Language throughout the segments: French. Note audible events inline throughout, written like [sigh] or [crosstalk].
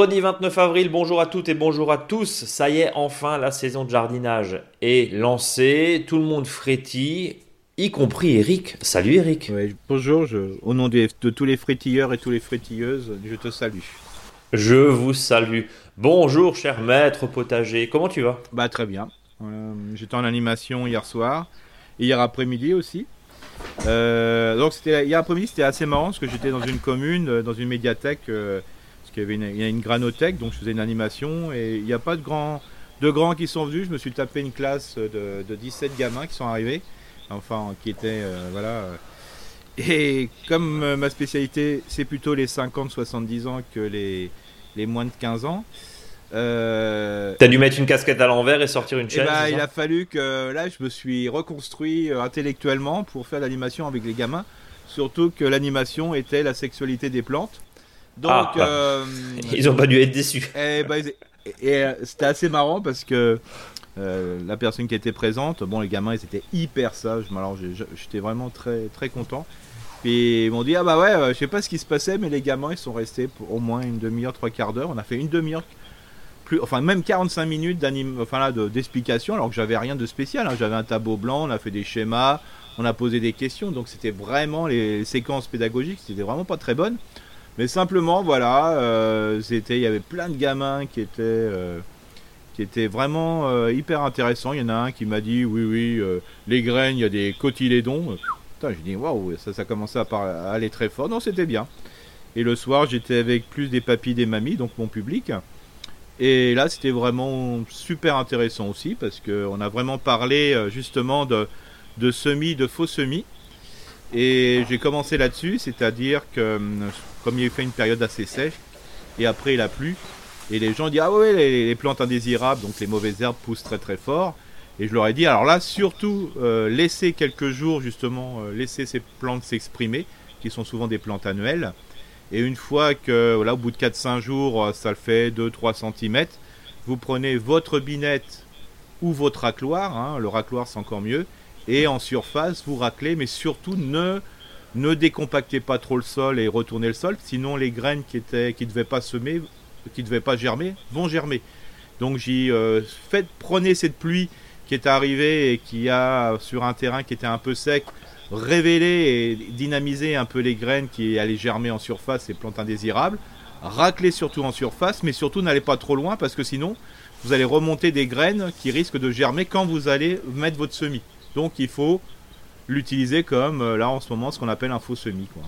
Vendredi 29 avril, bonjour à toutes et bonjour à tous. Ça y est, enfin, la saison de jardinage est lancée. Tout le monde frétille, y compris Eric. Salut Eric. bonjour, au nom de, tous les frétilleurs et toutes les frétilleuses, je te salue. Je vous salue. Bonjour cher maître potager, comment tu vas? Bah très bien. Euh, j'étais en animation hier soir, hier après-midi aussi. Euh, donc c'était hier après-midi, c'était assez marrant parce que j'étais dans une commune, euh, dans une médiathèque, parce qu'il y avait une, il y a une granothèque, donc je faisais une animation et il n'y a pas de grands, de grands qui sont venus. Je me suis tapé une classe de, de 17 gamins qui sont arrivés, enfin qui étaient voilà. Et comme ma spécialité, c'est plutôt les 50-70 ans que les, les moins de 15 ans. Euh, T'as dû mettre une casquette à l'envers et sortir une chaise bah, Il a fallu que là, je me suis reconstruit euh, intellectuellement pour faire l'animation avec les gamins. Surtout que l'animation était la sexualité des plantes. Donc, ah, bah. euh, ils ont pas dû être déçus. Et, bah, et c'était assez marrant parce que la personne qui était présente, bon, les gamins, ils étaient hyper sages. Alors, j'étais vraiment très, très content. Puis ils m'ont dit ah bah ouais, je sais pas ce qui se passait, mais les gamins ils sont restés pour au moins une demi-heure, trois quarts d'heure. On a fait une demi-heure enfin même 45 minutes enfin là, d'explication, alors que j'avais rien de spécial. Hein. J'avais un tableau blanc, on a fait des schémas, on a posé des questions, donc c'était vraiment les séquences pédagogiques, c'était vraiment pas très bonnes. Mais simplement, voilà, euh, il y avait plein de gamins qui étaient, euh, qui vraiment euh, hyper intéressants. Il y en a un qui m'a dit, oui, oui, les graines, il y a des cotylédons. J'ai dit, waouh, ça, ça commençait à, aller très fort. Non, c'était bien. Et le soir, j'étais avec plus des papis, des mamies, donc mon public. Et là, c'était vraiment super intéressant aussi parce qu'on a vraiment parlé justement de, de semis, de faux semis. Et j'ai commencé là-dessus, c'est-à-dire que euh, comme il a fait une période assez sèche, et après il a plu, et les gens disent Ah ouais, les, plantes indésirables, donc les mauvaises herbes poussent très très fort. Et je leur ai dit Alors là, surtout, euh, laissez quelques jours justement, laissez ces plantes s'exprimer, qui sont souvent des plantes annuelles. Et une fois que, voilà, au bout de 4-5 jours, euh, ça le fait 2-3 cm, vous prenez votre binette ou votre racloir, hein, le racloir c'est encore mieux, et en surface, vous raclez, mais surtout ne, ne décompactez pas trop le sol et retournez le sol, sinon les graines qui étaient qui devaient pas semer, qui devaient pas germer, vont germer. Donc j'y euh, faites, prenez cette pluie qui est arrivée et qui a sur un terrain qui était un peu sec, révéler et dynamiser un peu les graines qui allaient germer en surface, ces plantes indésirables. Racler surtout en surface, mais surtout n'allez pas trop loin parce que sinon vous allez remonter des graines qui risquent de germer quand vous allez mettre votre semis. Donc il faut l'utiliser comme euh, là en ce moment ce qu'on appelle un faux semis. Quoi.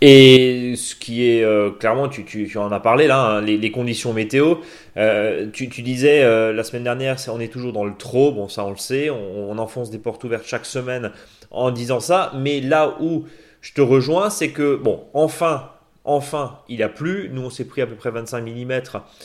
Et ce qui est euh, clairement, tu, tu, en as parlé là, hein, les, conditions météo. Euh, tu, tu, disais la semaine dernière, on est toujours dans le trop. Bon, ça on le sait. On, on, enfonce des portes ouvertes chaque semaine en disant ça. Mais là où je te rejoins, c'est que, bon, enfin, enfin, il a plu. Nous, on s'est pris à peu près 25 mm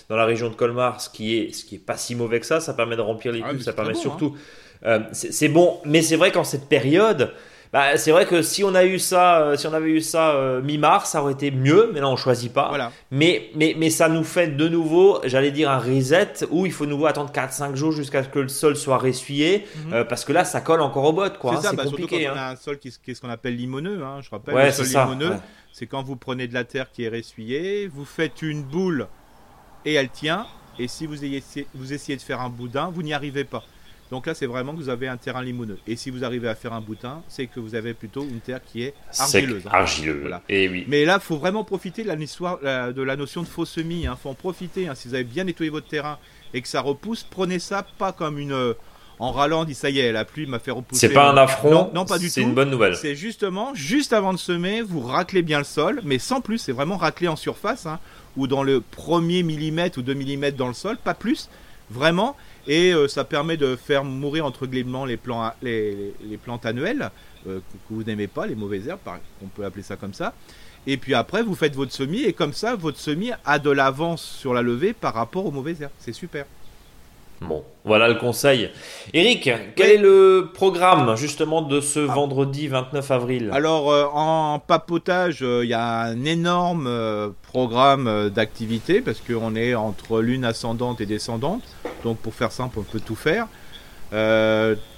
dans la région de Colmar, ce qui est, ce qui est pas si mauvais que ça. Ça permet de remplir les ah, cuves, ça permet surtout. Hein. Euh, c'est bon, mais c'est vrai qu'en cette période, bah, c'est vrai que si on a eu ça, euh, si on avait eu ça euh, mi-mars, ça aurait été mieux. Mais là, on choisit pas. Voilà. Mais, mais, mais ça nous fait de nouveau, j'allais dire un reset où il faut nouveau attendre 4-5 jours jusqu'à ce que le sol soit ressuyé, mhm. euh, parce que là, ça colle encore au bottes, quoi. C'est hein, bah, compliqué. Surtout quand on hein. a un sol qui, est ce qu'on appelle limoneux. Hein, je rappelle, le sol limoneux, c'est quand vous prenez de la terre qui est ressuyée, vous faites une boule et elle tient. Et si vous, vous essayez de faire un boudin, vous n'y arrivez pas. Donc là, c'est vraiment que vous avez un terrain limoneux. Et si vous arrivez à faire un boutin, c'est que vous avez plutôt une terre qui est argileuse. Hein. Argileux. Et eh oui. Mais là, il faut vraiment profiter de la, de la notion de faux semis. Il hein. faut en profiter. Hein. Si vous avez bien nettoyé votre terrain et que ça repousse, prenez ça pas comme une euh, en râlant, dit ça y est, la pluie m'a fait repousser. C'est pas un affront. Non, pas du tout. C'est une bonne nouvelle. C'est justement, juste avant de semer, vous raclez bien le sol, mais sans plus. C'est vraiment racler en surface, ou dans le premier millimètre ou deux millimètres dans le sol, pas plus. Vraiment et euh, ça permet de faire mourir entre guillemets les, plantes annuelles euh, que, vous n'aimez pas, les mauvaises herbes, on peut appeler ça comme ça. Et puis après, vous faites votre semis et comme ça, votre semis a de l'avance sur la levée par rapport aux mauvaises herbes. C'est super. Bon, voilà le conseil. Eric, quel est le programme justement de ce ah. vendredi 29 avril? Alors euh, en papotage, euh, il y a un énorme euh, programme d'activités parce qu'on est entre lune ascendante et descendante. Donc pour faire simple, on peut tout faire.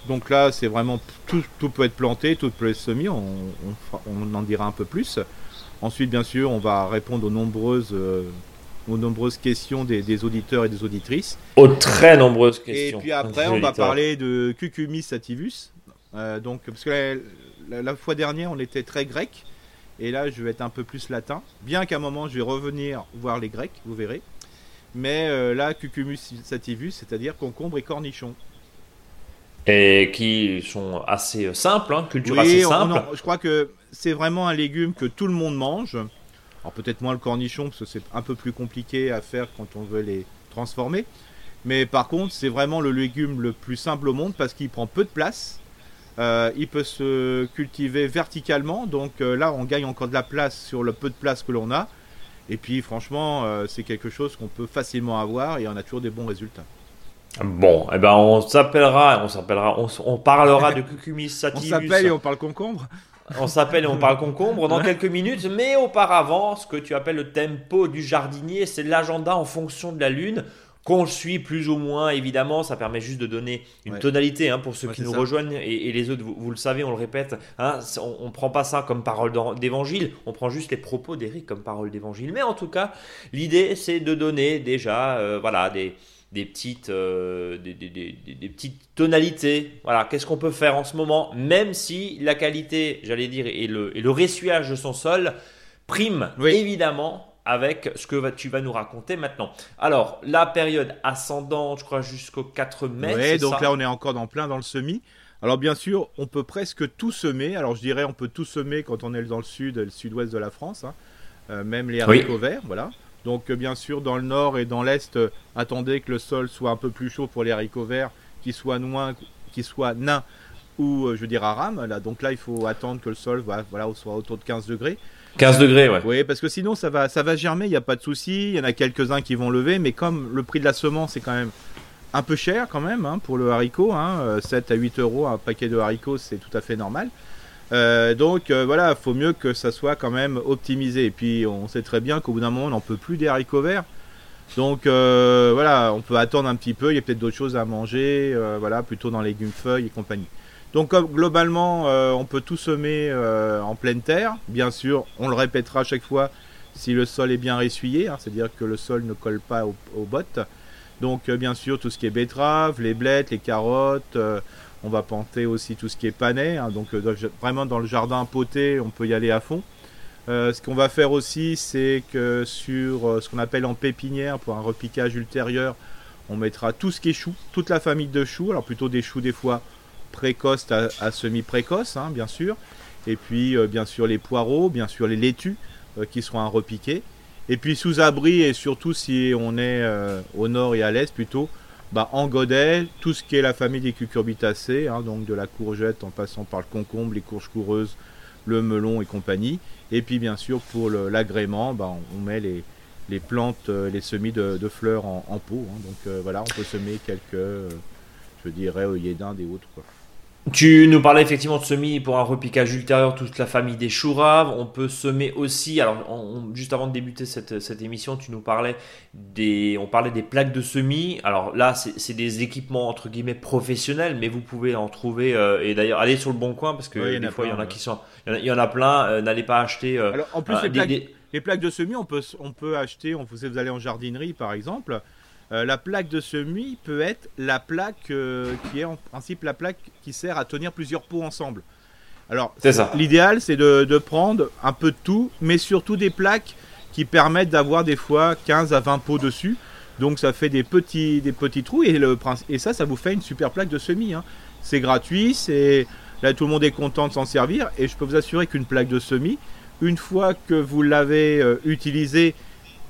donc là, c'est vraiment tout, tout, peut être planté, tout peut être semé. On, on, en dira un peu plus. Ensuite, bien sûr, on va répondre aux nombreuses aux nombreuses questions des, auditeurs et des auditrices. Aux très nombreuses questions. Et puis après, on va parler de Cucumis sativus. donc, parce que la, fois dernière, on était très grec. Et là, je vais être un peu plus latin. Bien qu'à un moment, je vais revenir voir les grecs, vous verrez. Mais là, Cucumis sativus, c'est-à-dire concombre et cornichon et qui sont assez simples, hein, culture assez simple. je crois que c'est vraiment un légume que tout le monde mange. Alors peut-être moins le cornichon parce que c'est un peu plus compliqué à faire quand on veut les transformer. Mais par contre, c'est vraiment le légume le plus simple au monde parce qu'il prend peu de place. Euh, il peut se cultiver verticalement, donc euh, là on gagne encore de la place sur le peu de place que l'on a. Et puis franchement, euh, c'est quelque chose qu'on peut facilement avoir et on a toujours des bons résultats. Bon, eh ben on s'appellera, on s'appellera, on, parlera de [laughs] Cucumis sativus. On s'appelle et on parle concombre. On s'appelle et on parle concombre dans quelques minutes, mais auparavant, ce que tu appelles le tempo du jardinier, c'est l'agenda en fonction de la lune qu'on suit plus ou moins, évidemment, ça permet juste de donner une tonalité hein, pour ceux qui nous rejoignent et, les autres, vous, le savez, on le répète, hein, on ne prend pas ça comme parole d'évangile, on prend juste les propos d'Eric comme parole d'évangile. Mais en tout cas, l'idée, c'est de donner déjà euh, voilà, des, des petites, euh, des, des, des, petites tonalités. Voilà, qu'est-ce qu'on peut faire en ce moment, même si la qualité, j'allais dire, et le, et le ressuyage de son sol prime évidemment avec ce que tu vas nous raconter maintenant. Alors, la période ascendante, je crois, jusqu'au 4 mai. Oui, donc là, on est encore dans plein dans le semis. Alors, bien sûr, on peut presque tout semer. Alors, je dirais, on peut tout semer quand on est dans le sud, le sud-ouest de la France. Hein. Euh, même les haricots verts, voilà. Donc euh, bien sûr dans le nord et dans l'est, euh, attendez que le sol soit un peu plus chaud pour les haricots verts, qu'ils soient noins, qu'ils soient nains ou euh, je veux dire à rame. Là, donc là il faut attendre que le sol voilà, soit autour de 15 degrés. 15 degrés, ouais. Oui, parce que sinon ça va, ça va germer, il n'y a pas de souci. Il y en a quelques-uns qui vont lever, mais comme le prix de la semence est quand même un peu cher quand même hein, pour le haricot, hein, 7 à 8 euros un paquet de haricots, c'est tout à fait normal. Euh, donc euh, voilà, faut mieux que ça soit quand même optimisé. Et puis on sait très bien qu'au bout d'un moment, on n'en peut plus des haricots verts. Donc euh, voilà, on peut attendre un petit peu. Il y a peut-être d'autres choses à manger, voilà, plutôt dans légumes feuilles et compagnie. Donc globalement, on peut tout semer en pleine terre. Bien sûr, on le répétera à chaque fois si le sol est bien ressuyé, hein, c'est-à-dire que le sol ne colle pas aux, bottes. Donc bien sûr, tout ce qui est betterave, les blettes, les carottes on va planter aussi tout ce qui est panais. Hein, donc euh, vraiment dans le jardin poté, on peut y aller à fond. Euh, ce qu'on va faire aussi, c'est que sur euh, ce qu'on appelle en pépinière, pour un repiquage ultérieur, on mettra tout ce qui est chou, toute la famille de choux, alors plutôt des choux des fois précoces à, semi-précoces, hein, bien sûr. Et puis bien sûr les poireaux, bien sûr les laitues qui seront à repiquer. Et puis sous abri et surtout si on est au nord et à l'est plutôt, bah, en godet, tout ce qui est la famille des cucurbitacées, hein, donc de la courgette en passant par le concombre, les courges coureuses, le melon et compagnie. Et puis bien sûr pour l'agrément, bah, on, met les, les plantes, euh, les semis de, fleurs en, pot. Hein. donc euh, voilà, on peut semer quelques, euh, je dirais, œillets d'Inde et autres. Tu nous parlais effectivement de semis pour un repiquage ultérieur, toute la famille des choux raves. On peut semer aussi, alors juste avant de débuter cette, cette, émission, tu nous parlais des, on parlait des plaques de semis. Alors là, c'est des équipements entre guillemets professionnels, mais vous pouvez en trouver. Euh, et d'ailleurs, allez sur le bon coin parce que des fois, il y en a qui sont, il y en a, plein. Euh, n'allez pas acheter. Euh, alors en plus, les, plaques, les, plaques, de semis, on peut, on peut acheter. On, vous allez en jardinerie, par exemple. Euh, la plaque de semis peut être la plaque euh, qui est en principe la plaque qui sert à tenir plusieurs pots ensemble. Alors, l'idéal, c'est de, prendre un peu de tout, mais surtout des plaques qui permettent d'avoir des fois 15 à 20 pots dessus. Donc, ça fait des petits, des petits trous et, le, et ça, ça vous fait une super plaque de semis. Hein. C'est gratuit, c'est là tout le monde est content de s'en servir et je peux vous assurer qu'une plaque de semis, une fois que vous l'avez euh, utilisée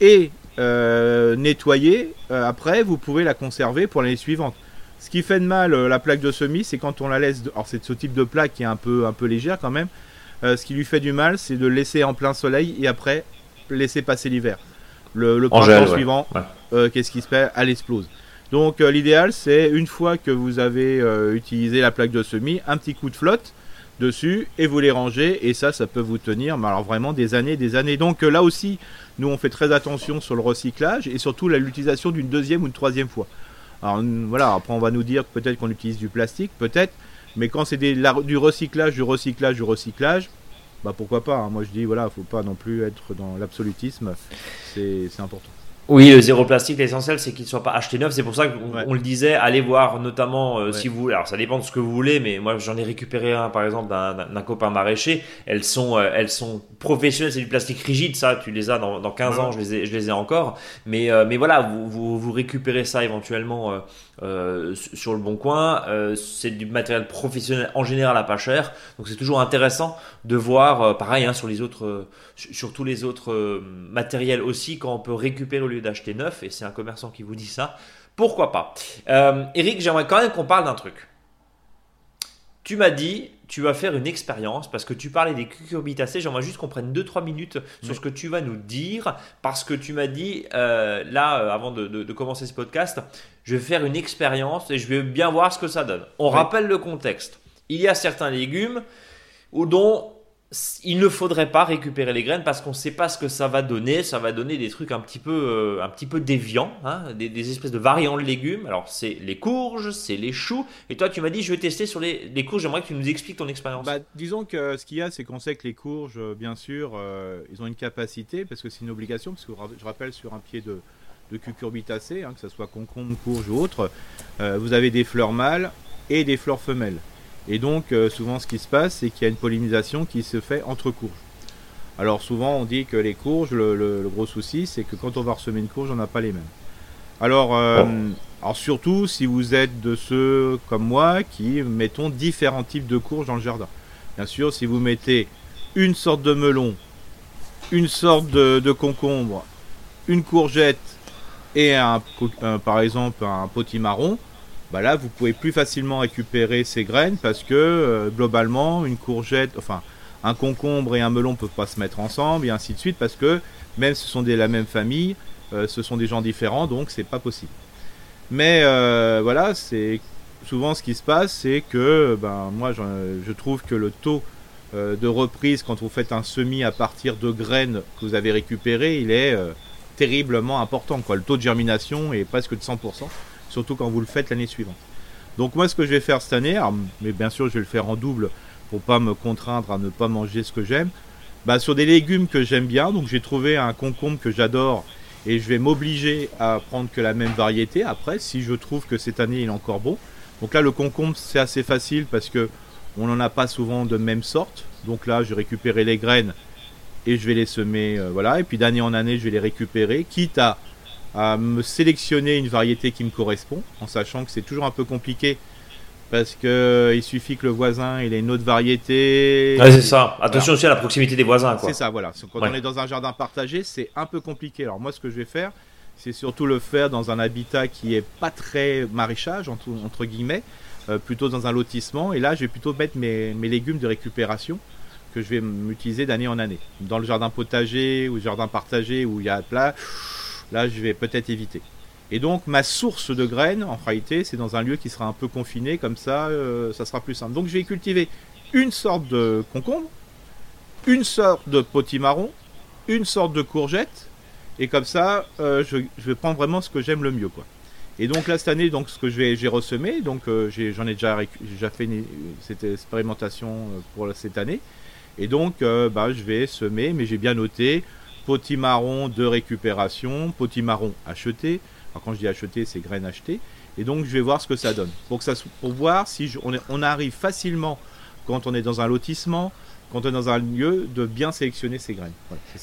et euh, nettoyer, euh, après vous pouvez la conserver pour l'année suivante. Ce qui fait de mal euh, la plaque de semis, c'est quand on la laisse. Alors c'est ce type de plaque qui est un peu, un peu légère quand même. ce qui lui fait du mal, c'est de laisser en plein soleil et après laisser passer l'hiver. Le, le printemps suivant, qu'est-ce qui se fait? Elle explose. Donc l'idéal, c'est une fois que vous avez utilisé la plaque de semis, un petit coup de flotte dessus et vous les rangez et ça ça peut vous tenir mais alors vraiment des années des années donc là aussi nous, on fait très attention sur le recyclage et surtout l'utilisation d'une deuxième ou une troisième fois. Alors voilà, après on va nous dire peut-être qu'on utilise du plastique, peut-être, mais quand c'est du recyclage, du recyclage, du recyclage, bah pourquoi pas. Hein. Moi je dis voilà, faut pas non plus être dans l'absolutisme, c'est important. Oui, le zéro plastique, l'essentiel, c'est qu'il ne soit pas acheté neuf. C'est pour ça qu'on le disait, allez voir notamment euh, si vous Alors, ça dépend de ce que vous voulez, mais moi, j'en ai récupéré un, par exemple, d'un copain maraîcher. Elles sont, euh, elles sont professionnelles. C'est du plastique rigide, ça. Tu les as dans, dans 15 ans, je les ai, je les ai encore. Mais, euh, mais voilà, vous, vous, vous, récupérez ça éventuellement sur le bon coin. c'est du matériel professionnel en général à pas cher. Donc, c'est toujours intéressant de voir, pareil, hein, sur les autres, sur tous les autres matériels aussi, quand on peut récupérer au lieu d'acheter neuf, et c'est un commerçant qui vous dit ça, pourquoi pas? Euh, Eric, j'aimerais quand même qu'on parle d'un truc. Tu m'as dit, tu vas faire une expérience parce que tu parlais des cucurbitacées. J'aimerais juste qu'on prenne 2-3 minutes sur ce que tu vas nous dire parce que tu m'as dit, euh, là, euh, avant de, commencer ce podcast, je vais faire une expérience et je vais bien voir ce que ça donne. On rappelle le contexte. Il y a certains légumes dont il ne faudrait pas récupérer les graines parce qu'on ne sait pas ce que ça va donner. Ça va donner des trucs un petit peu, euh, déviants, hein, des, espèces de variants de légumes. Alors c'est les courges, c'est les choux. Et toi, tu m'as dit, je vais tester sur les, courges. J'aimerais que tu nous expliques ton expérience. Bah, disons que ce qu'il y a, c'est qu'on sait que les courges, euh, bien sûr, euh, ils ont une capacité parce que c'est une obligation. Parce que je rappelle sur un pied de, de cucurbitacées, hein, que ce soit concombre, courge ou autre, vous avez des fleurs mâles et des fleurs femelles. Et donc, euh, souvent, ce qui se passe, c'est qu'il y a une pollinisation qui se fait entre courges. Alors, souvent, on dit que les courges, le, gros souci, c'est que quand on va ressemer une courge, on n'a pas les mêmes. Alors, euh, alors, surtout si vous êtes de ceux comme moi qui mettons différents types de courges dans le jardin. Bien sûr, si vous mettez une sorte de melon, une sorte de, concombre, une courgette et un, par exemple un potimarron, bah là vous pouvez plus facilement récupérer ces graines parce que euh, globalement une courgette, enfin un concombre et un melon peuvent pas se mettre ensemble et ainsi de suite parce que même ce sont de la même famille, euh, ce sont des gens différents donc c'est pas possible. Mais euh, voilà, c'est souvent ce qui se passe, c'est que ben moi je, trouve que le taux de reprise quand vous faites un semis à partir de graines que vous avez récupérées, il est terriblement important. Quoi. Le taux de germination est presque de 100% surtout quand vous le faites l'année suivante. Donc moi ce que je vais faire cette année, mais bien sûr je vais le faire en double pour pas me contraindre à ne pas manger ce que j'aime, bah, sur des légumes que j'aime bien, donc j'ai trouvé un concombre que j'adore et je vais m'obliger à prendre que la même variété après si je trouve que cette année il est encore bon. Donc là le concombre c'est assez facile parce que on n'en a pas souvent de même sorte. Donc là je vais récupérer les graines et je vais les semer, euh, voilà. Et puis d'année en année je vais les récupérer, quitte à à me sélectionner une variété qui me correspond, en sachant que c'est toujours un peu compliqué parce que euh, il suffit que le voisin il ait une autre variété. c'est ça. Attention aussi à la proximité des voisins. C'est ça, voilà. Quand on est dans un jardin partagé, c'est un peu compliqué. Alors moi, ce que je vais faire, c'est surtout le faire dans un habitat qui est pas très maraîchage entre, entre guillemets, euh, plutôt dans un lotissement. Et là, je vais plutôt mettre mes, mes légumes de récupération que je vais m'utiliser d'année en année. Dans le jardin potager ou jardin partagé où il y a plat Là, je vais peut-être éviter. Et donc, ma source de graines, en réalité, c'est dans un lieu qui sera un peu confiné, comme ça, euh, ça sera plus simple. Donc, je vais cultiver une sorte de concombre, une sorte de potimarron, une sorte de courgette, et comme ça, euh, je, vais prendre vraiment ce que j'aime le mieux, quoi. Et donc là cette année, donc ce que j'ai ressemé, donc euh, j'en ai, déjà, déjà fait cette expérimentation pour cette année, et donc bah, je vais semer, mais j'ai bien noté potimarron de récupération, potimarron acheté. Alors quand je dis acheté, c'est graines achetées. Et donc je vais voir ce que ça donne. Pour, voir si on, arrive facilement, quand on est dans un lotissement, quand on est dans un lieu, de bien sélectionner ses graines.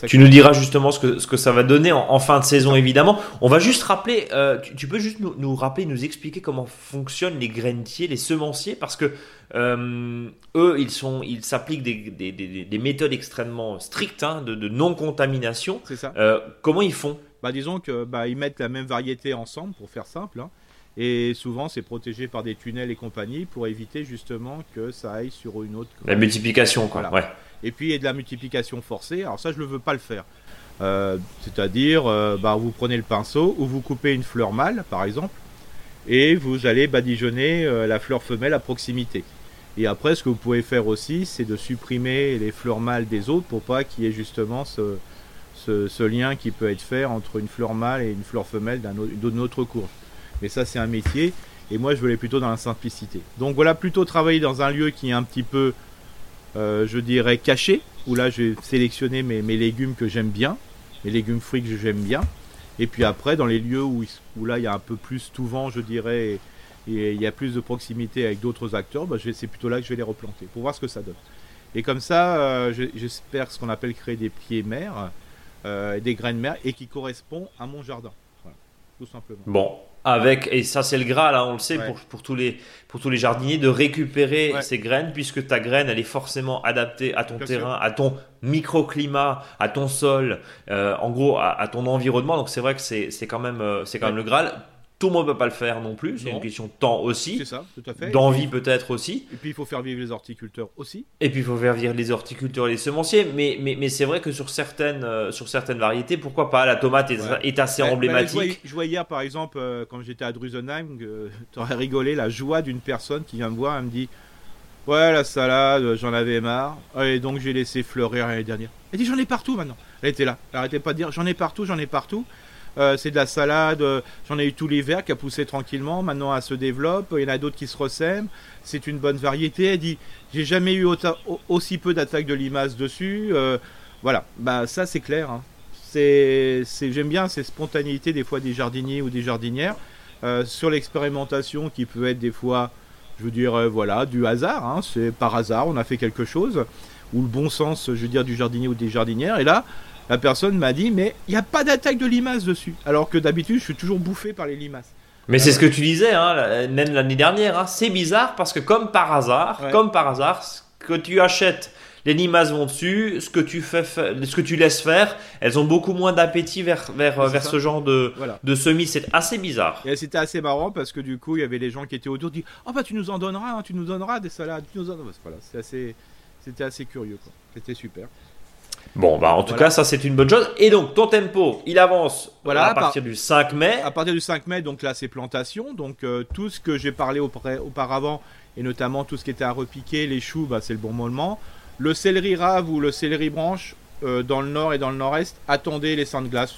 tu nous diras justement ce que, ce que ça va donner en, fin de saison, évidemment. On va juste rappeler, euh, tu, peux juste nous, nous, rappeler, nous expliquer comment fonctionnent les grainiers, les semenciers, parce que euh, eux, ils sont, ils s'appliquent des, méthodes extrêmement strictes hein, de, non-contamination. C'est ça. Euh, comment ils font? Bah, disons que bah, ils mettent la même variété ensemble pour faire simple. Hein. Et souvent, c'est protégé par des tunnels et compagnie pour éviter justement que ça aille sur une autre. La multiplication, quoi. Ouais. Et puis, il y a de la multiplication forcée. Alors ça, je ne veux pas le faire. Euh, c'est-à-dire, bah, vous prenez le pinceau ou vous coupez une fleur mâle, par exemple, et vous allez badigeonner la fleur femelle à proximité. Et après, ce que vous pouvez faire aussi, c'est de supprimer les fleurs mâles des autres pour pas qu'il y ait justement ce, ce, lien qui peut être fait entre une fleur mâle et une fleur femelle d'une autre courge. Mais ça, c'est un métier. Et moi, je voulais plutôt dans la simplicité. Donc voilà, plutôt travailler dans un lieu qui est un petit peu, euh, je dirais, caché, où là, je vais sélectionner mes, mes légumes que j'aime bien, mes légumes fruits que j'aime bien. Et puis après, dans les lieux où, où là il y a un peu plus tout vent, je dirais, et, il y a plus de proximité avec d'autres acteurs, bah, c'est plutôt là que je vais les replanter pour voir ce que ça donne. Et comme ça, euh, j'espère ce qu'on appelle créer des pieds mères, euh, des graines mères, et qui correspond à mon jardin. Voilà, tout simplement. Bon, avec et ça c'est le gras là on le sait pour, pour, tous les pour tous les jardiniers de récupérer ces graines puisque ta graine elle est forcément adaptée à ton terrain à ton microclimat à ton sol euh, en gros à, à, ton environnement. Donc c'est vrai que c'est quand même c'est quand même le Graal tout le monde ne peut pas le faire non plus, c'est une question de temps aussi. C'est ça, tout à fait. D'envie peut-être aussi. Et puis il faut faire vivre les horticulteurs aussi. Et puis il faut faire vivre les horticulteurs et les semenciers. Mais, mais, mais c'est vrai que sur certaines, euh, sur certaines variétés, pourquoi pas La tomate est, assez emblématique. je, vois, hier par exemple, euh, quand j'étais à Drusenheim, tu aurais rigolé la joie d'une personne qui vient me voir et me dit Ouais, la salade, j'en avais marre. Et donc j'ai laissé fleurir l'année dernière. Elle dit J'en ai partout maintenant. Elle était là. Elle arrêtait pas de dire J'en ai partout, j'en ai partout. Euh, c'est de la salade, euh, j'en ai eu tout l'hiver qui a poussé tranquillement, maintenant elle se développe, il y en a d'autres qui se ressèment, c'est une bonne variété. Elle dit j'ai jamais eu aussi peu d'attaques de limaces dessus. Euh, voilà, bah ça c'est clair. Hein. C'est, j'aime bien ces spontanéités des fois des jardiniers ou des jardinières sur l'expérimentation qui peut être des fois, je veux dire, voilà, du hasard. Hein. c'est par hasard, on a fait quelque chose ou le bon sens, je veux dire, du jardinier ou des jardinières. Et là, la personne m'a dit mais il n'y a pas d'attaque de limaces dessus. Alors que d'habitude je suis toujours bouffé par les limaces. Mais c'est ce que tu disais, hein, même l'année dernière. Hein. c'est bizarre parce que comme par hasard, comme par hasard, ce que tu achètes, les limaces vont dessus. Ce que tu fais, ce que tu laisses faire, elles ont beaucoup moins d'appétit vers vers, vers ce genre de de semis. C'est assez bizarre. Et c'était assez marrant parce que du coup il y avait les gens qui étaient autour qui, oh bah tu nous en donneras, hein, tu nous donneras des salades, tu nous Voilà, c'est assez, c'était assez curieux. C'était super. Bon, bah en tout cas, ça c'est une bonne chose. Et donc ton tempo, il avance voilà, à partir du 5 mai. À partir du 5 mai, donc là c'est plantation. Donc euh, tout ce que j'ai parlé auparavant, et notamment tout ce qui était à repiquer, les choux, bah, c'est le bon moment. Le céleri rave ou le céleri branche, euh, dans le nord et dans le nord-est, attendez les seins de glace.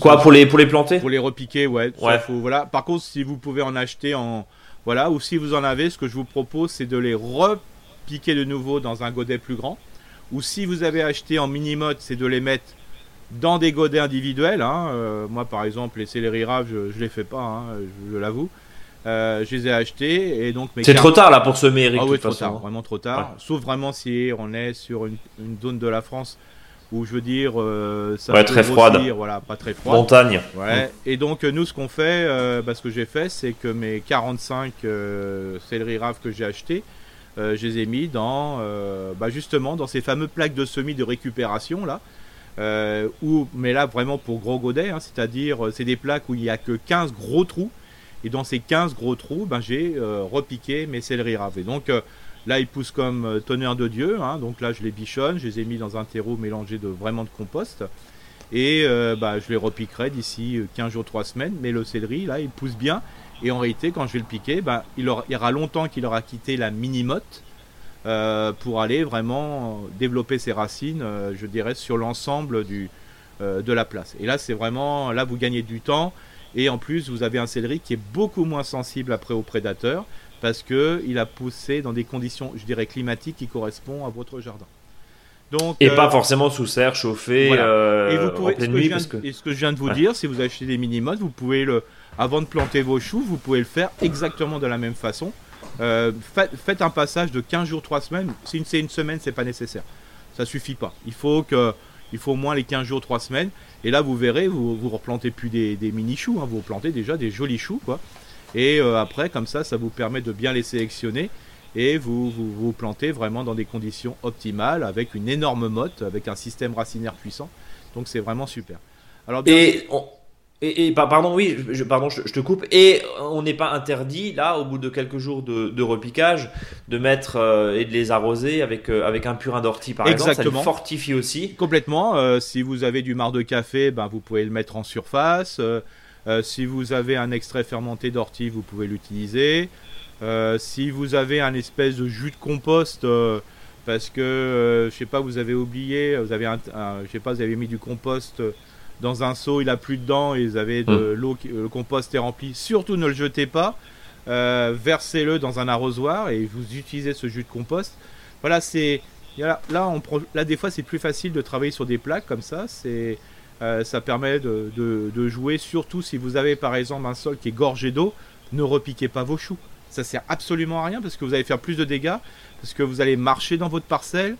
Quoi, pour les, pour les planter? Pour les repiquer, ouais. voilà. Par contre, si vous pouvez en acheter en. Voilà, ou si vous en avez, ce que je vous propose, c'est de les repiquer de nouveau dans un godet plus grand ou si vous avez acheté en mini-mode, c'est de les mettre dans des godets individuels. Hein. Euh, moi, par exemple, les céleri raves, je ne les fais pas, hein, je, l'avoue. Euh, je les ai achetés et donc c'est trop tard là pour semer Eric ah oui trop tard vraiment trop tard sauf vraiment si on est sur une, zone de la France où je veux dire euh, ça ouais, très froide voilà pas très froide montagne ouais. et donc nous ce qu'on fait bah, ce que j'ai fait c'est que mes 45 céleri raves que j'ai achetés euh, je les ai mis dans, euh, bah, justement, dans ces fameux plaques de semis de récupération là. Euh, mais là vraiment pour gros godets, hein, c'est-à-dire c'est des plaques où il n'y a que 15 gros trous. Et dans ces 15 gros trous, ben, j'ai repiqué mes céleri raves. Et donc là, ils poussent comme tonnerre de Dieu. Hein. donc là, je les bichonne, je les ai mis dans un terreau mélangé de vraiment de compost. Et bah, je les repiquerai d'ici 15 jours, 3 semaines. Mais le céleri, là, il pousse bien. Et en réalité, quand je vais le piquer, ben, il, y aura longtemps qu'il aura quitté la mini-motte euh, pour aller vraiment développer ses racines, euh, je dirais, sur l'ensemble euh, de la place. Et là, c'est vraiment, là, vous gagnez du temps. Et en plus, vous avez un céleri qui est beaucoup moins sensible après aux prédateurs parce qu'il a poussé dans des conditions, je dirais, climatiques qui correspondent à votre jardin. Donc, et pas forcément sous serre, chauffé, et vous pouvez, en pleine nuit. Et ce que je viens de vous dire, si vous achetez des mini-modes, vous pouvez le, avant de planter vos choux, vous pouvez le faire exactement de la même façon. Euh, faites un passage de 15 jours, 3 semaines. Si c'est une semaine, c'est pas nécessaire. Ça suffit pas. Il faut que, il faut au moins les 15 jours, 3 semaines. Et là, vous verrez, vous vous replantez plus des, mini choux, hein. vous replantez déjà des jolis choux, quoi. Et euh, après, comme ça, ça vous permet de bien les sélectionner et vous, vous plantez vraiment dans des conditions optimales avec une énorme motte, avec un système racinaire puissant. Donc c'est vraiment super. Alors, et et, pardon, oui, je, pardon, je, te coupe. Et on n'est pas interdit, là, au bout de quelques jours de, repiquage, de mettre euh, et de les arroser avec, euh, avec un purin d'ortie, par exemple. Ça les fortifie aussi. Complètement. Euh, si vous avez du marc de café, ben, vous pouvez le mettre en surface. si vous avez un extrait fermenté d'ortie, vous pouvez l'utiliser. Si vous avez un espèce de jus de compost, parce que, je sais pas, vous avez oublié, vous avez un, je sais pas, vous avez mis du compost dans un seau, il a plus dedans et vous avez de hum. l'eau, le compost est rempli. Surtout ne le jetez pas, euh, versez-le dans un arrosoir et vous utilisez ce jus de compost. Voilà, c'est là, on, là des fois c'est plus facile de travailler sur des plaques comme ça. C'est euh, ça permet de, de, jouer, surtout si vous avez par exemple un sol qui est gorgé d'eau, ne repiquez pas vos choux. Ça sert absolument à rien parce que vous allez faire plus de dégâts, parce que vous allez marcher dans votre parcelle,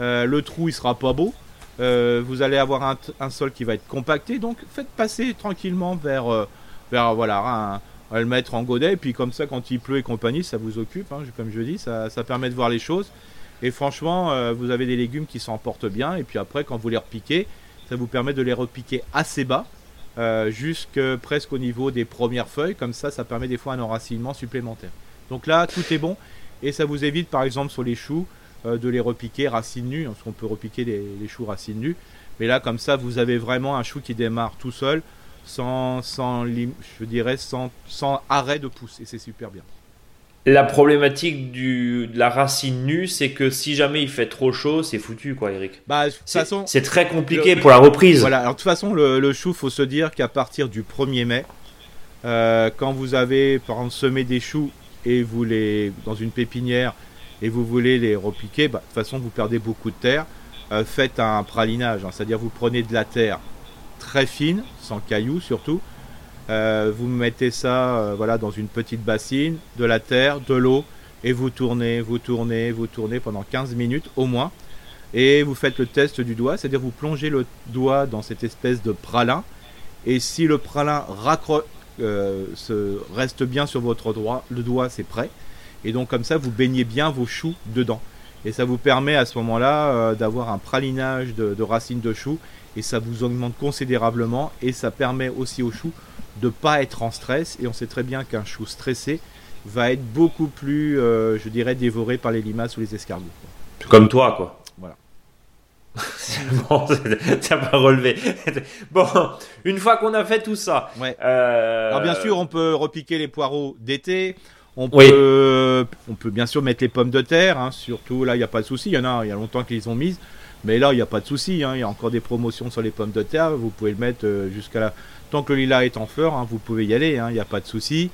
euh, le trou il sera pas beau, euh, vous allez avoir un, sol qui va être compacté, donc faites passer tranquillement vers, vers voilà, un, le mettre en godet, et puis comme ça quand il pleut et compagnie, ça vous occupe, hein, comme je dis, ça, ça, permet de voir les choses. Et franchement, vous avez des légumes qui s'emportent bien, et puis après quand vous les repiquez, ça vous permet de les repiquer assez bas, euh, jusque presque au niveau des premières feuilles. Comme ça, ça permet des fois un enracinement supplémentaire. Donc là, tout est bon. Et ça vous évite, par exemple, sur les choux, euh, de les repiquer racines nues. Parce qu'on peut repiquer les, choux racines nues. Mais là, comme ça, vous avez vraiment un chou qui démarre tout seul, sans, sans je dirais, sans, sans arrêt de pouce. Et c'est super bien. La problématique du, de la racine nue, c'est que si jamais il fait trop chaud, c'est foutu, quoi, Eric. Bah, façon, c'est très compliqué pour la reprise. Voilà. Alors, de toute façon, le, le chou, faut se dire qu'à partir du 1er mai, euh, quand vous avez, par exemple, semé des choux et vous les dans une pépinière et vous voulez les repiquer, bah, de toute façon, vous perdez beaucoup de terre. Euh, faites un pralinage, hein. c'est-à-dire vous prenez de la terre très fine, sans cailloux surtout, euh, vous mettez ça euh, voilà, dans une petite bassine, de la terre, de l'eau, et vous tournez, vous tournez, vous tournez pendant 15 minutes au moins. Et vous faites le test du doigt, c'est-à-dire vous plongez le doigt dans cette espèce de pralin. Et si le pralin euh, reste bien sur votre doigt, le doigt c'est prêt. Et donc comme ça, vous baignez bien vos choux dedans. Et ça vous permet à ce moment-là d'avoir un pralinage de, de, racines de choux. Et ça vous augmente considérablement. Et ça permet aussi aux choux de pas être en stress. Et on sait très bien qu'un chou stressé va être beaucoup plus, euh, je dirais, dévoré par les limaces ou les escargots. Comme toi, quoi. Voilà. [laughs] bon, ça va relever. bon, une fois qu'on a fait tout ça. Ouais. Euh, Alors bien sûr, on peut repiquer les poireaux d'été. On peut, on peut bien sûr mettre les pommes de terre. Hein. surtout là, il n'y a pas de souci. Il y en a, il y a longtemps qu'ils ont mises. Mais là, il n'y a pas de souci. Hein. il y a encore des promotions sur les pommes de terre. Vous pouvez le mettre euh, jusqu'à la Tant que le lilas est en fleur, hein, vous pouvez y aller, il hein, n'y a pas de souci.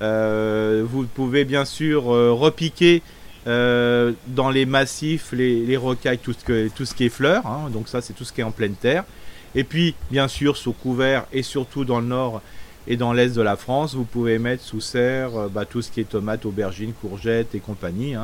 Euh, vous pouvez bien sûr euh, repiquer euh, dans les massifs, les, rocailles, tout ce, qui est fleurs. Hein. donc ça, c'est tout ce qui est en pleine terre. Et puis, bien sûr, sous couvert et surtout dans le nord et dans l'est de la France, vous pouvez mettre sous serre bah, tout ce qui est tomates, aubergines, courgettes et compagnie.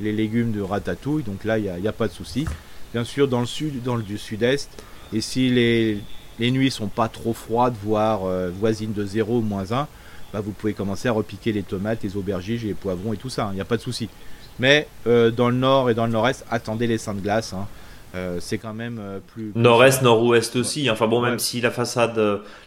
les légumes de ratatouille. Donc là, il n'y a, a, pas de souci. Bien sûr, dans le sud, dans le sud-est. Et si les, les nuits sont pas trop froides, voire euh, voisines de 0 ou moins 1, bah, vous pouvez commencer à repiquer les tomates, les aubergines, les poivrons et tout ça, il hein, n'y a pas de souci. Mais euh, dans le nord et dans le nord-est, attendez les seins de glace. Hein. Euh, c'est quand même plus, nord-est, nord-ouest aussi. Hein. Enfin bon, même si la façade,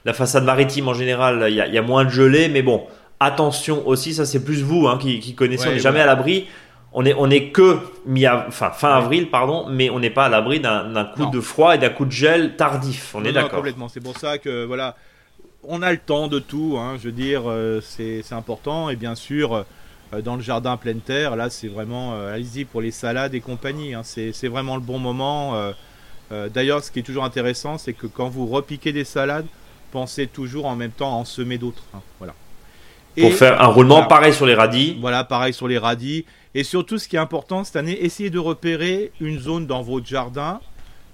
la façade maritime en général, il y, a moins de gelée, mais bon, attention aussi, ça c'est plus vous qui, connaissez. on n'est jamais à l'abri on est, on est que mi enfin, fin avril, pardon, mais on n'est pas à l'abri d'un coup de froid et d'un coup de gel tardif. On est d'accord. Complètement. C'est pour ça que voilà, on a le temps de tout. Hein, je veux dire, euh, c'est important. Et bien sûr, euh, dans le jardin pleine terre, là, c'est vraiment euh, allez-y pour les salades et compagnie. Hein, c'est vraiment le bon moment. D'ailleurs, ce qui est toujours intéressant, c'est que quand vous repiquez des salades, pensez toujours en même temps à en semer d'autres. Hein, voilà. Pour faire un roulement pareil sur les radis. Voilà, pareil sur les radis. Et surtout, ce qui est important cette année, essayez de repérer une zone dans votre jardin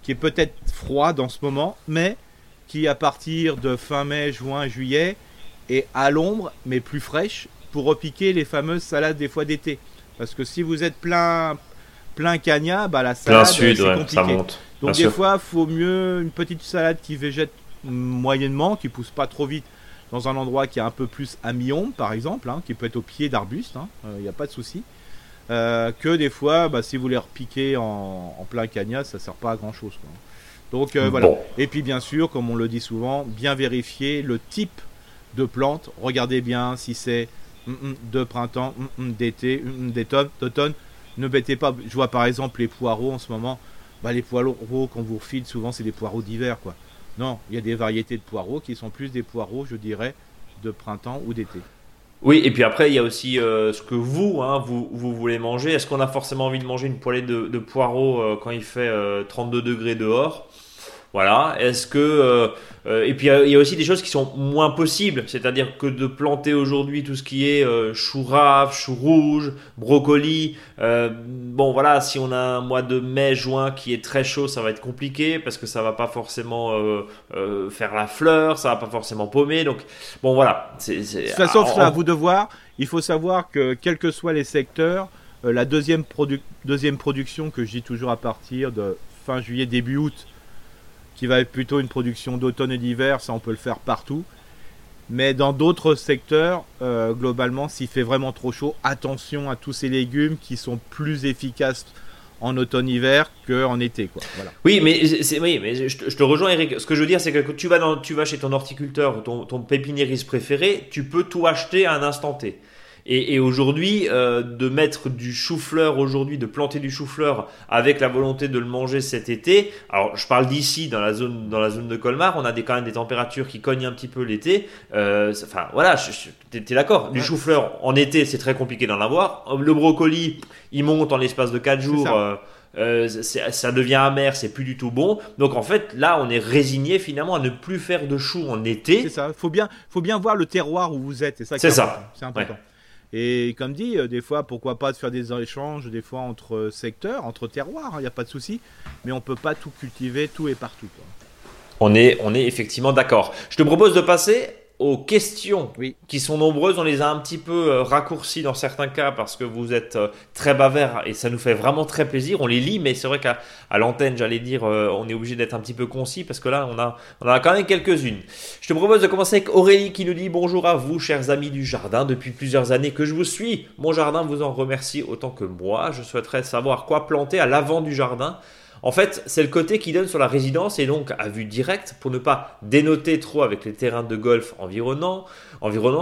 qui est peut-être froide en ce moment, mais qui à partir de fin mai, juin, juillet est à l'ombre, mais plus fraîche, pour repiquer les fameuses salades des fois d'été. Parce que si vous êtes plein plein cagna, bah la salade c'est compliqué. Donc des fois, il faut mieux une petite salade qui végète moyennement, qui pousse pas trop vite dans un endroit qui est un peu plus à mi-ombre, par exemple, hein, qui peut être au pied d'arbuste, il hein, n'y euh, a pas de souci. Euh, que des fois, bah, si vous les repiquez en, plein cagnat, ça sert pas à grand chose. Donc euh, voilà. Et puis bien sûr, comme on le dit souvent, bien vérifier le type de plante. Regardez bien si c'est mm, mm, de printemps, mm, d'été, d'automne. Ne bêtez pas. Je vois par exemple les poireaux en ce moment. Bah, les poireaux qu'on vous refile souvent, c'est des poireaux d'hiver, quoi. Non, il y a des variétés de poireaux qui sont plus des poireaux, je dirais, de printemps ou d'été. Oui, et puis après, il y a aussi euh, ce que vous, hein, vous, vous voulez manger. Est-ce qu'on a forcément envie de manger une poêlée de, poireaux euh, quand il fait 32 euh, degrés dehors? Voilà. Est-ce que euh, euh, et puis il y a aussi des choses qui sont moins possibles, c'est-à-dire que de planter aujourd'hui tout ce qui est euh, chou rave, chou rouge, brocoli. bon voilà, si on a un mois de mai, juin qui est très chaud, ça va être compliqué parce que ça va pas forcément faire la fleur, ça va pas forcément paumer. Donc bon voilà. C'est, de toute façon, c'est à vous de voir. Il faut savoir que quels que soient les secteurs, la deuxième, deuxième production que je dis toujours à partir de fin juillet, début août, qui va être plutôt une production d'automne et d'hiver, ça on peut le faire partout. Mais dans d'autres secteurs, euh, globalement, s'il fait vraiment trop chaud, attention à tous ces légumes qui sont plus efficaces en automne-hiver qu'en été. Quoi. Oui, mais, oui, mais je, te rejoins, Eric. Ce que je veux dire, c'est que quand tu vas, chez ton horticulteur, ton, ton pépiniériste préféré, tu peux tout acheter à un instant T. Et, aujourd'hui, euh, de mettre du chou-fleur aujourd'hui, de planter du chou-fleur avec la volonté de le manger cet été. Alors, je parle d'ici, dans la zone, dans la zone de Colmar, on a des, quand même des températures qui cognent un petit peu l'été. Euh, enfin, voilà, t'es d'accord. Du chou-fleur en été, c'est très compliqué d'en avoir. Le brocoli, il monte en l'espace de 4 jours. Euh, ça devient amer, c'est plus du tout bon. Donc en fait, là, on est résigné finalement à ne plus faire de chou en été. C'est ça. Faut bien, faut bien voir le terroir où vous êtes. C'est ça. C'est important. Et comme dit, euh, des fois, pourquoi pas de faire des échanges, des fois entre secteurs, entre terroirs, il hein, n'y a pas de souci. Mais on peut pas tout cultiver, tout et partout. On est, on est effectivement d'accord. Je te propose de passer aux questions qui sont nombreuses. On les a un petit peu euh, raccourcies dans certains cas parce que vous êtes euh, très bavard et ça nous fait vraiment très plaisir. On les lit, mais c'est vrai qu'à l'antenne, j'allais dire, euh, on est obligé d'être un petit peu concis parce que là, on a, on a quand même quelques-unes. Je te propose de commencer avec Aurélie qui nous dit bonjour à vous, chers amis du jardin. Depuis plusieurs années que je vous suis, mon jardin vous en remercie autant que moi. Je souhaiterais savoir quoi planter à l'avant du jardin en fait, c'est le côté qui donne sur la résidence et donc à vue directe, pour ne pas dénoter trop avec les terrains de golf environnants,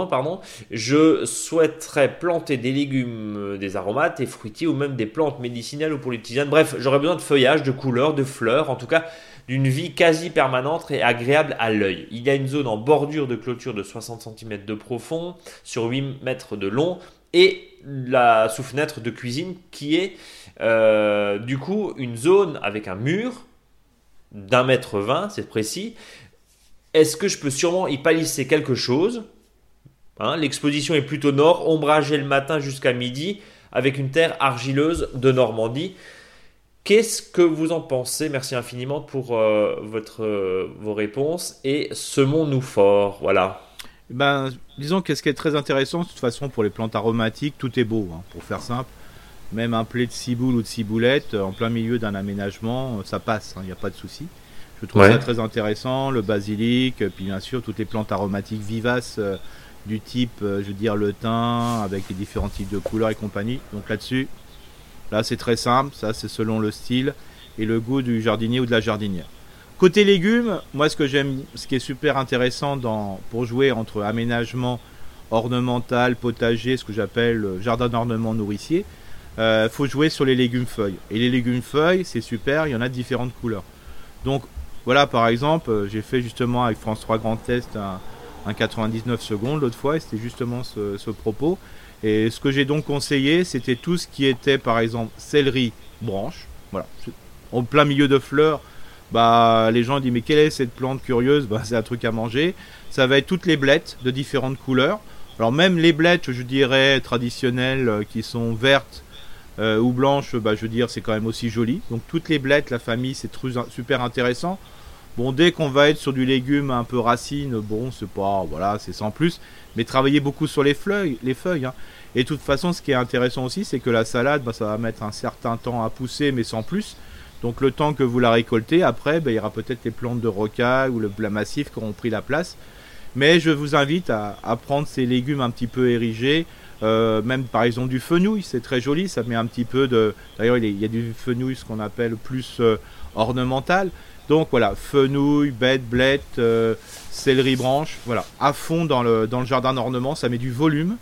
pardon, je souhaiterais planter des légumes, euh, des aromates, des fruitiers ou même des plantes médicinales ou pour les. Bref, j'aurais besoin de feuillage, de couleurs, de fleurs, en tout cas d'une vie quasi permanente et agréable à l'œil. Il y a une zone en bordure de clôture de 60 cm de profond sur 8 mètres de long et la sous-fenêtre de cuisine qui est euh, du coup, une zone avec un mur d'un mètre vingt, c'est précis. Est-ce que je peux sûrement y palisser quelque chose hein, L'exposition est plutôt nord, ombragée le matin jusqu'à midi, avec une terre argileuse de Normandie. Qu'est-ce que vous en pensez? Merci infiniment pour euh, votre, euh, vos réponses et semons-nous fort. Voilà. Ben, disons que ce qui est très intéressant, de toute façon, pour les plantes aromatiques, tout est beau, hein, pour faire simple même un plé de ciboule ou de ciboulette euh, en plein milieu d'un aménagement, euh, ça passe, il hein, n'y a pas de souci. Je trouve ça très intéressant, le basilic, puis bien sûr toutes les plantes aromatiques vivaces euh, du type, je veux dire, le thym, avec les différents types de couleurs et compagnie. Donc là-dessus, là c'est très simple, ça c'est selon le style et le goût du jardinier ou de la jardinière. Côté légumes, moi ce que j'aime, ce qui est super intéressant dans, pour jouer entre aménagement ornemental, potager, ce que j'appelle jardin d'ornement nourricier, euh, faut jouer sur les légumes feuilles. Et les légumes feuilles, c'est super, il y en a différentes couleurs. Donc voilà, par exemple, euh, j'ai fait justement avec France 3 Grand Test un, 99 secondes l'autre fois, et c'était justement ce, propos. Et ce que j'ai donc conseillé, c'était tout ce qui était par exemple céleri branche. Voilà, en plein milieu de fleurs. Bah, les gens disent mais quelle est cette plante curieuse? Bah, [laughs] C'est un truc à manger. Ça va être toutes les blettes de différentes couleurs. Alors même les blettes, je dirais traditionnelles, euh, qui sont vertes, euh, ou blanche, bah, je veux dire, c'est quand même aussi joli. Donc toutes les blettes, la famille, c'est super intéressant. Bon, dès qu'on va être sur du légume un peu racine, bon, c'est pas, voilà, c'est sans plus. Mais travailler beaucoup sur les feuilles, les feuilles. Hein. Et de toute façon, ce qui est intéressant aussi, c'est que la salade, bah, ça va mettre un certain temps à pousser, mais sans plus. Donc le temps que vous la récoltez, après, bah, il y aura peut-être les plantes de rocaille ou le blas massif qui auront pris la place. Mais je vous invite à prendre ces légumes un petit peu érigés, euh, même par exemple du fenouil, c'est très joli, ça met un petit peu de... D'ailleurs il, y a du fenouil, ce qu'on appelle plus euh, ornemental. Donc voilà, fenouil, bête, blette, euh, céleri branche, voilà, à fond dans le, dans le jardin d'ornement, ça met du volume,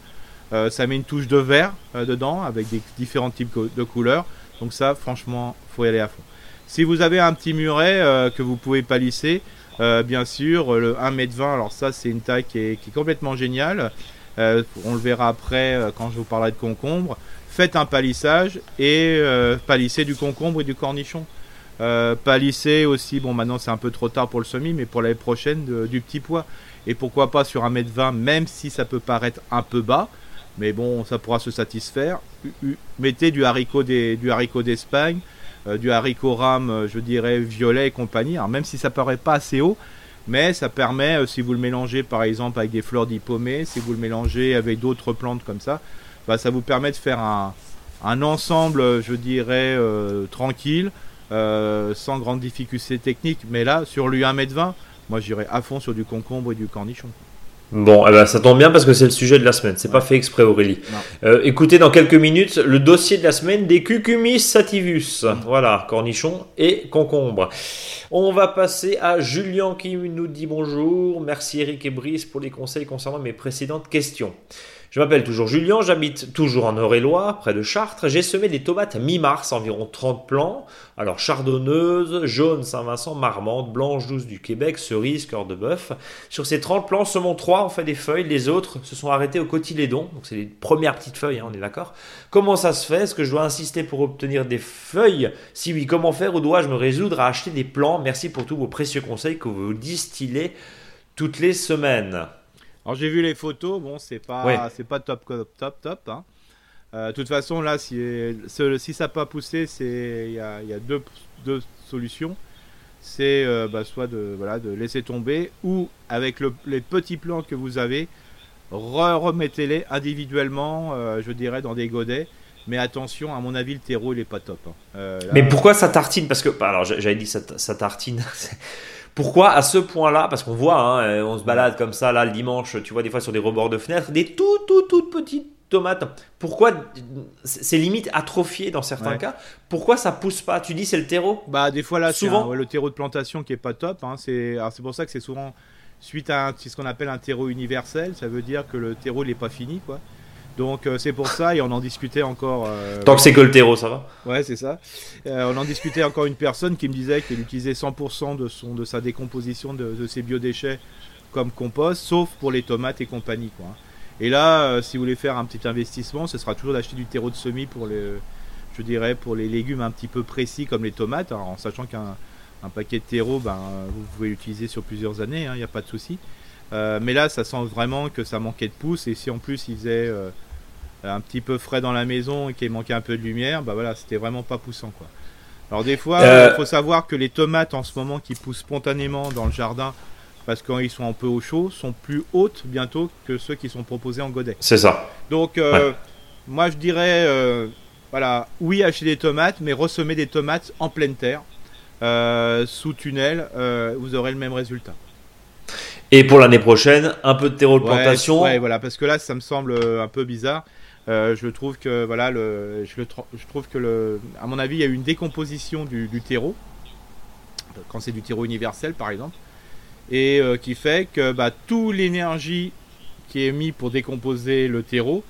ça met une touche de vert dedans avec des différents types de couleurs. Donc ça, franchement, faut y aller à fond. Si vous avez un petit muret que vous pouvez palisser, bien sûr, le 1m20, alors ça c'est une taille qui est, qui est complètement géniale. Euh, on le verra après euh, quand je vous parlerai de concombre. Faites un palissage et euh, palissez du concombre et du cornichon. Euh, palisser aussi, bon maintenant c'est un peu trop tard pour le semi, mais pour l'année prochaine du petit poids. Et pourquoi pas sur 1m20, même si ça peut paraître un peu bas, mais bon, ça pourra se satisfaire. Mettez du haricot du haricot d'Espagne, du haricot rame, je dirais violet et compagnie. Même si ça paraît pas assez haut, mais ça permet, euh, si vous le mélangez par exemple avec des fleurs d'hypomée, si vous le mélangez avec d'autres plantes comme ça, bah, ça vous permet de faire un, ensemble, je dirais, tranquille, sans grande difficulté technique. Mais là, sur lui 1m20, moi j'irais à fond sur du concombre et du cornichon. Bon, eh ben, ça tombe bien parce que c'est le sujet de la semaine. C'est pas fait exprès, Aurélie. Euh, écoutez dans quelques minutes le dossier de la semaine des Cucumis sativus. Voilà, cornichons et concombre. On va passer à Julien qui nous dit bonjour. Merci Eric et Brice pour les conseils concernant mes précédentes questions. Je m'appelle toujours Julien, j'habite toujours en Eure-et-Loire, près de Chartres. J'ai semé des tomates mi-mars, environ 30 plants. Alors chardonneuse, jaune Saint-Vincent, marmande, blanche douce du Québec, cerise, cœur de bœuf. Sur ces 30 plants, seulement 3 ont fait des feuilles, les autres se sont arrêtés au cotylédon. Donc c'est les premières petites feuilles, hein, on est d'accord. Comment ça se fait? Est-ce que je dois insister pour obtenir des feuilles? Si oui, comment faire? Ou dois-je me résoudre à acheter des plants? Merci pour tous vos précieux conseils que vous distillez toutes les semaines. Alors j'ai vu les photos, bon c'est pas c'est pas top top top. Hein. Euh, de toute façon là si si ça n'a pas poussé il y a, y a deux, deux, solutions. C'est euh, bah, soit de voilà de laisser tomber ou avec le, les petits plants que vous avez remettez-les individuellement, euh, je dirais dans des godets. Mais attention, à mon avis, le terreau, il est pas top. Hein. Mais pourquoi ça tartine? Parce que, bah, alors j'avais dit ça, ça tartine. [laughs] Pourquoi à ce point-là Parce qu'on voit, hein, euh, on se balade comme ça là le dimanche, tu vois des fois sur des rebords de fenêtres, des toutes toutes toutes petites tomates. Pourquoi c'est limite atrophié dans certains cas Pourquoi ça pousse pas? Tu dis c'est le terreau? Bah des fois là, souvent le terreau de plantation qui est pas top. Hein, c'est c'est pour ça que c'est souvent suite à ce qu'on appelle un terreau universel. Ça veut dire que le terreau n'est pas fini quoi. Donc euh, c'est pour ça, et on en discutait encore. Euh, Tant que c'est que le terreau, ça va Ouais, c'est ça. Euh, on en discutait encore une personne qui me disait qu'elle utilisait 100% de, son, de sa décomposition de, ses biodéchets comme compost, sauf pour les tomates et compagnie. Quoi. Et là, si vous voulez faire un petit investissement, ce sera toujours d'acheter du terreau de semis pour les, je dirais, pour les légumes un petit peu précis comme les tomates, en sachant qu'un un paquet de terreau, ben, vous pouvez l'utiliser sur plusieurs années, il hein, n'y a pas de souci. mais là, ça sent vraiment que ça manquait de pouce. Et si en plus il faisait un petit peu frais dans la maison et qu'il manquait un peu de lumière, bah voilà, c'était vraiment pas poussant quoi. Alors des fois, euh, il faut savoir que les tomates en ce moment qui poussent spontanément dans le jardin, parce qu'ils sont un peu au chaud, sont plus hautes bientôt que ceux qui sont proposés en godet. C'est ça. Donc euh, moi je dirais, euh, voilà, oui acheter des tomates, mais ressemer des tomates en pleine terre, sous tunnel, vous aurez le même résultat. Et pour l'année prochaine, un peu de terreau de plantation. Ouais, voilà, parce que là, ça me semble un peu bizarre. Euh, je trouve que voilà, le, je, le, je, trouve que le, à mon avis, il y a eu une décomposition du, terreau quand c'est du terreau universel, par exemple, et euh, qui fait que bah, toute l'énergie qui est mise pour décomposer le terreau,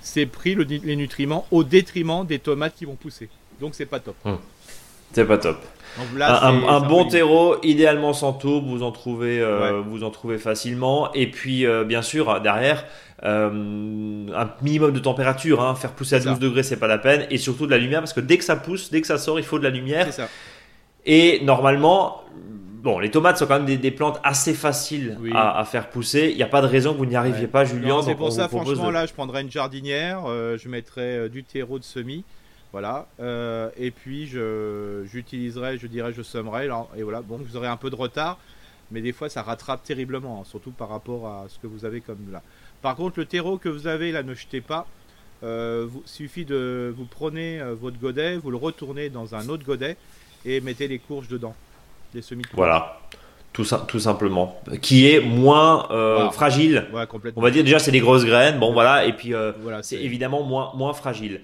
c'est pris les nutriments au détriment des tomates qui vont pousser. Donc c'est pas top. Hum. C'est pas top. un, bon terreau, idéalement sans tourbe, vous en trouvez, euh, vous en trouvez facilement. Et puis, bien sûr, derrière, euh, un minimum de température, hein. faire pousser à 12 degrés, c'est pas la peine, et surtout de la lumière, parce que dès que ça pousse, dès que ça sort, il faut de la lumière. Et normalement, bon, les tomates sont quand même des, plantes assez faciles à, faire pousser. Il n'y a pas de raison que vous n'y arriviez pas, Julien. C'est pour ça, franchement, là, je prendrais une jardinière, euh, je mettrais euh, du terreau de semis. Voilà, et puis j'utiliserai, je, dirais, je semerai, et voilà, bon, vous aurez un peu de retard, mais des fois ça rattrape terriblement, hein, surtout par rapport à ce que vous avez comme là. Par contre, le terreau que vous avez là, ne jetez pas. Euh, vous, suffit de vous prenez euh, votre godet, vous le retournez dans un autre godet et mettez les courges dedans, les semis. Voilà, tout, tout simplement, qui est moins euh, fragile. On va dire déjà c'est des grosses graines, bon voilà, et puis voilà, c'est évidemment moins moins fragile.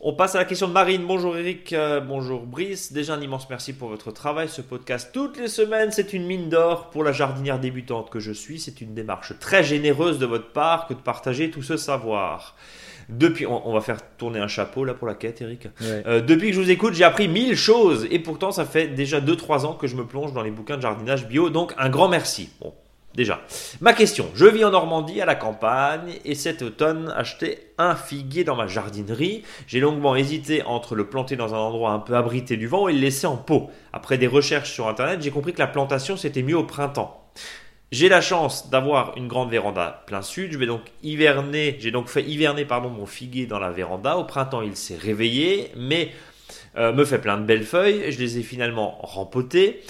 On passe à la question de Marine. Bonjour Eric, euh, bonjour Brice. Déjà un immense merci pour votre travail. Ce podcast toutes les semaines, c'est une mine d'or pour la jardinière débutante que je suis. C'est une démarche très généreuse de votre part que de partager tout ce savoir. Depuis, on, va faire tourner un chapeau là pour la quête, Eric. Euh, depuis que je vous écoute, j'ai appris mille choses et pourtant ça fait déjà 2-3 ans que je me plonge dans les bouquins de jardinage bio. Donc un grand merci. Bon, Déjà. Ma question. Je vis en Normandie, à la campagne, et cet automne, acheté un figuier dans ma jardinerie. J'ai longuement hésité entre le planter dans un endroit un peu abrité du vent et le laisser en pot. Après des recherches sur internet, j'ai compris que la plantation c'était mieux au printemps. J'ai la chance d'avoir une grande véranda plein sud. Je vais donc hiverner. J'ai donc fait hiverner pardon mon figuier dans la véranda. Au printemps, il s'est réveillé, mais euh, me fait plein de belles feuilles. Je les ai finalement rempotées,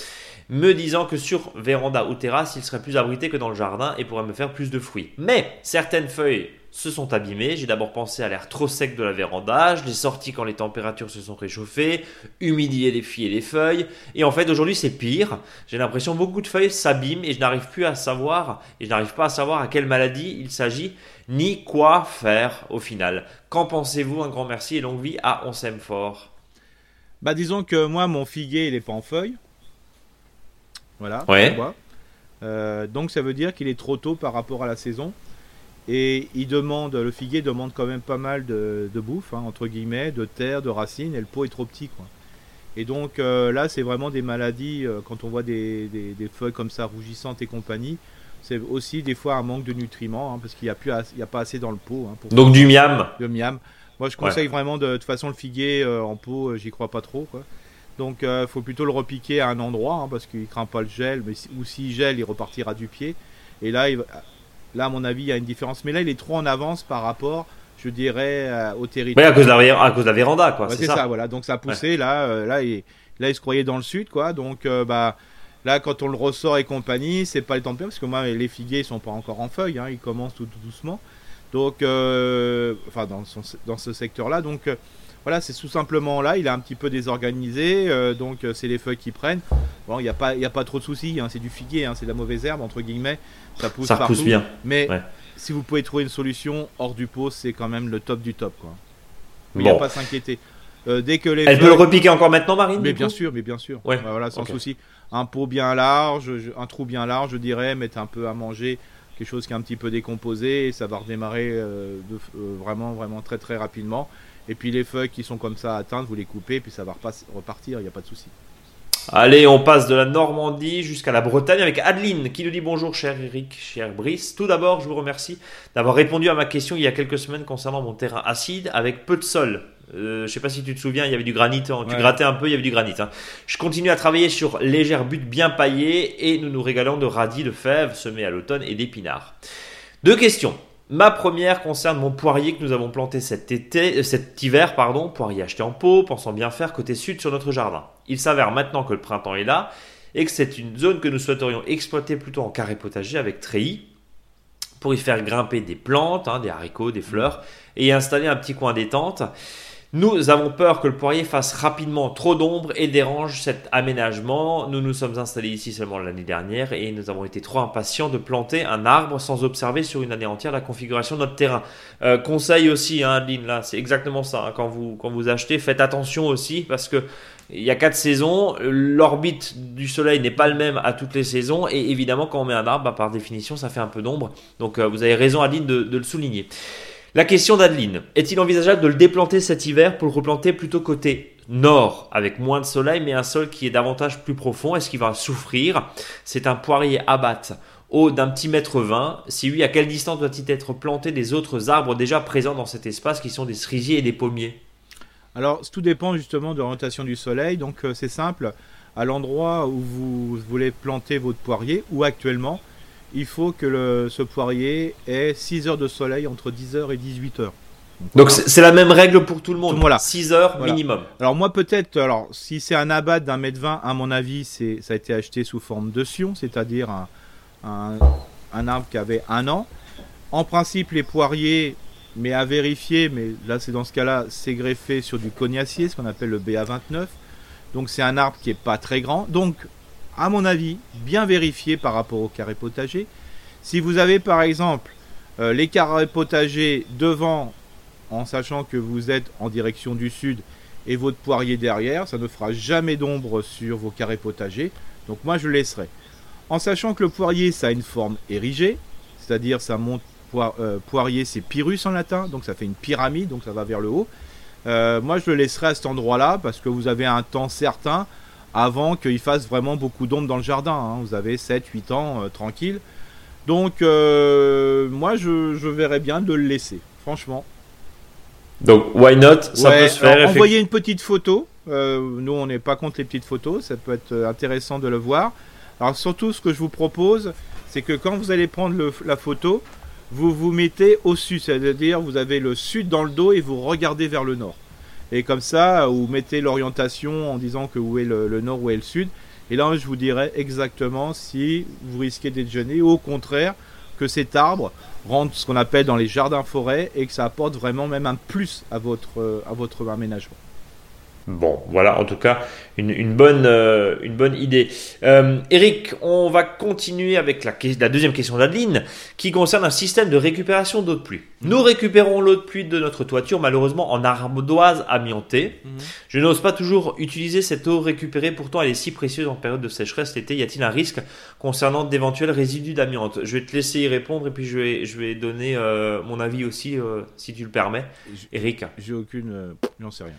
me disant que sur véranda ou terrasse, il serait plus abrité que dans le jardin et pourrait me faire plus de fruits. Mais certaines feuilles se sont abîmées. J'ai d'abord pensé à l'air trop sec de la véranda. Je l'ai sorti quand les températures se sont réchauffées, humidié les filles et les feuilles. Et en fait, aujourd'hui, c'est pire. J'ai l'impression que beaucoup de feuilles s'abîment et je n'arrive plus à savoir, et je n'arrive pas à savoir à quelle maladie il s'agit, ni quoi faire au final. Qu'en pensez-vous? Un grand merci et longue vie à On s'aime fort. Bah, disons que moi, mon figuier, il est pas en feuilles. Voilà. Ouais. Euh, donc, ça veut dire qu'il est trop tôt par rapport à la saison. Et il demande, le figuier demande quand même pas mal de, bouffe, hein, entre guillemets, de terre, de racines, et le pot est trop petit. Quoi. Et donc euh, là, c'est vraiment des maladies, euh, quand on voit des, feuilles comme ça rougissantes et compagnie, c'est aussi des fois un manque de nutriments, hein, parce qu'il n'y a, plus a pas assez dans le pot. Hein, pour donc du miam Du miam. Moi, je conseille vraiment, de, toute façon, le figuier en pot, j'y crois pas trop. Quoi. Donc il faut plutôt le repiquer à un endroit, parce qu'il craint pas le gel, mais, ou s'il gèle, il repartira du pied. Et là, il, Là, à mon avis, il y a une différence. Mais là, il est trop en avance par rapport, je dirais, euh, au territoire. Oui, à cause de la, à cause de la véranda, quoi. c'est ça. voilà. Donc ça a poussé. Là, euh, là, il, là, il se croyait dans le sud, quoi. Donc, euh, bah. Là, quand on le ressort et compagnie, c'est pas le temps de parce que moi, les figuiers sont pas encore en feuilles, hein, ils commencent tout, doucement. Donc, enfin, dans, dans ce secteur-là. Donc, voilà, c'est tout simplement là, il est un petit peu désorganisé, euh, donc euh, c'est les feuilles qui prennent. Bon, il n'y a, pas, a pas trop de soucis, hein, c'est du figuier, hein, c'est de la mauvaise herbe, entre guillemets, ça pousse ça pousse bien. Mais si vous pouvez trouver une solution hors du pot, c'est quand même le top du top. Quoi. Il n'y a pas à s'inquiéter. Euh, dès que les Elle peut le repiquer encore maintenant, Marine Mais bien sûr, mais bien sûr. Ouais. Bah, voilà, sans souci. Un pot bien large, un trou bien large, je dirais, mettre un peu à manger, quelque chose qui est un petit peu décomposé, et ça va redémarrer de, vraiment, vraiment très très rapidement. Et puis les feuilles qui sont comme ça atteintes, vous les coupez, puis ça va repartir, il n'y a pas de souci. Allez, on passe de la Normandie jusqu'à la Bretagne avec Adeline qui nous dit bonjour cher Eric, cher Brice. Tout d'abord, je vous remercie d'avoir répondu à ma question il y a quelques semaines concernant mon terrain acide avec peu de sol. Euh, je sais pas si tu te souviens, il y avait du granit. Hein. Tu grattais un peu, il y avait du granit. Hein. Je continue à travailler sur légère butte bien paillée et nous nous régalons de radis, de fèves semés à l'automne et d'épinards. Deux questions. Ma première concerne mon poirier que nous avons planté cet, été, euh, cet hiver, pardon, poirier acheté en pot, pensant bien faire côté sud sur notre jardin. Il s'avère maintenant que le printemps est là et que c'est une zone que nous souhaiterions exploiter plutôt en carré potager avec treillis pour y faire grimper des plantes, hein, des haricots, des fleurs et y installer un petit coin détente. Nous avons peur que le poirier fasse rapidement trop d'ombre et dérange cet aménagement. Nous nous sommes installés ici seulement l'année dernière et nous avons été trop impatients de planter un arbre sans observer sur une année entière la configuration de notre terrain. Euh, conseil aussi, hein, Adeline, là, c'est exactement ça. Hein. quand, vous, quand vous achetez, faites attention aussi parce que il y a quatre saisons, l'orbite du soleil n'est pas le même à toutes les saisons et évidemment quand on met un arbre, bah, par définition, ça fait un peu d'ombre. Donc euh, vous avez raison, Adeline, de, de le souligner. La question d'Adeline. Est-il envisageable de le déplanter cet hiver pour le replanter plutôt côté nord avec moins de soleil mais un sol qui est davantage plus profond? Est-ce qu'il va souffrir? C'est un poirier abatte haut d'un petit mètre vingt. Si oui, à quelle distance doit-il être planté des autres arbres déjà présents dans cet espace qui sont des cerisiers et des pommiers? Alors, tout dépend justement de l'orientation du soleil. Donc, euh, c'est simple. À l'endroit où vous voulez planter votre poirier, ou actuellement, il faut que le, ce poirier ait 6 heures de soleil entre 10h et 18h. Donc c'est la même règle pour tout le monde. Voilà. 6 heures minimum. Alors moi peut-être, alors si c'est un abat d'un mètre 20, à mon avis, c'est ça a été acheté sous forme de sion, c'est-à-dire un, un, arbre qui avait un an. En principe, les poiriers, mais à vérifier, mais là c'est dans ce cas-là, c'est greffé sur du cognacier, ce qu'on appelle le BA29. Donc c'est un arbre qui est pas très grand. Donc à mon avis, bien vérifié par rapport au carré potager. Si vous avez par exemple euh, les carrés potagers devant, en sachant que vous êtes en direction du sud, et votre poirier derrière, ça ne fera jamais d'ombre sur vos carrés potagers. Donc moi je laisserai. En sachant que le poirier, ça a une forme érigée, c'est-à-dire ça monte euh, poirier, c'est pyrrhus en latin, donc ça fait une pyramide, donc ça va vers le haut. Euh, moi je le laisserai à cet endroit-là parce que vous avez un temps certain avant qu'il fasse vraiment beaucoup d'ombre dans le jardin. Hein. Vous avez 7-8 ans euh, tranquille. Donc, euh, moi, je, je verrais bien de le laisser, franchement. Donc, why not? Ça Ouais, peut se faire. envoyez une petite photo. Euh, nous, on n'est pas contre les petites photos. Ça peut être intéressant de le voir. Alors, surtout, ce que je vous propose, c'est que quand vous allez prendre le- la photo, vous vous mettez au sud. C'est-à-dire, vous avez le sud dans le dos et vous regardez vers le nord. Et comme ça, vous mettez l'orientation en disant que où est le, nord, où est le sud. Et là, je vous dirai exactement si vous risquez d'être gêné ou au contraire que cet arbre rentre ce qu'on appelle dans les jardins forêts et que ça apporte vraiment même un plus à votre, euh, à votre aménagement. Bon, voilà, en tout cas, une, une bonne, euh, une bonne idée. Euh, Eric, on va continuer avec la, la deuxième question d'Adeline, qui concerne un système de récupération d'eau de pluie. Nous récupérons l'eau de pluie de notre toiture, malheureusement en ardoise amiantée. Je n'ose pas toujours utiliser cette eau récupérée, pourtant elle est si précieuse en période de sécheresse l'été. Y a-t-il un risque concernant d'éventuels résidus d'amiante? Je vais te laisser y répondre et puis je vais, je vais donner euh, mon avis aussi, euh, si tu le permets. Eric, J'ai aucune. euh, J'en sais rien.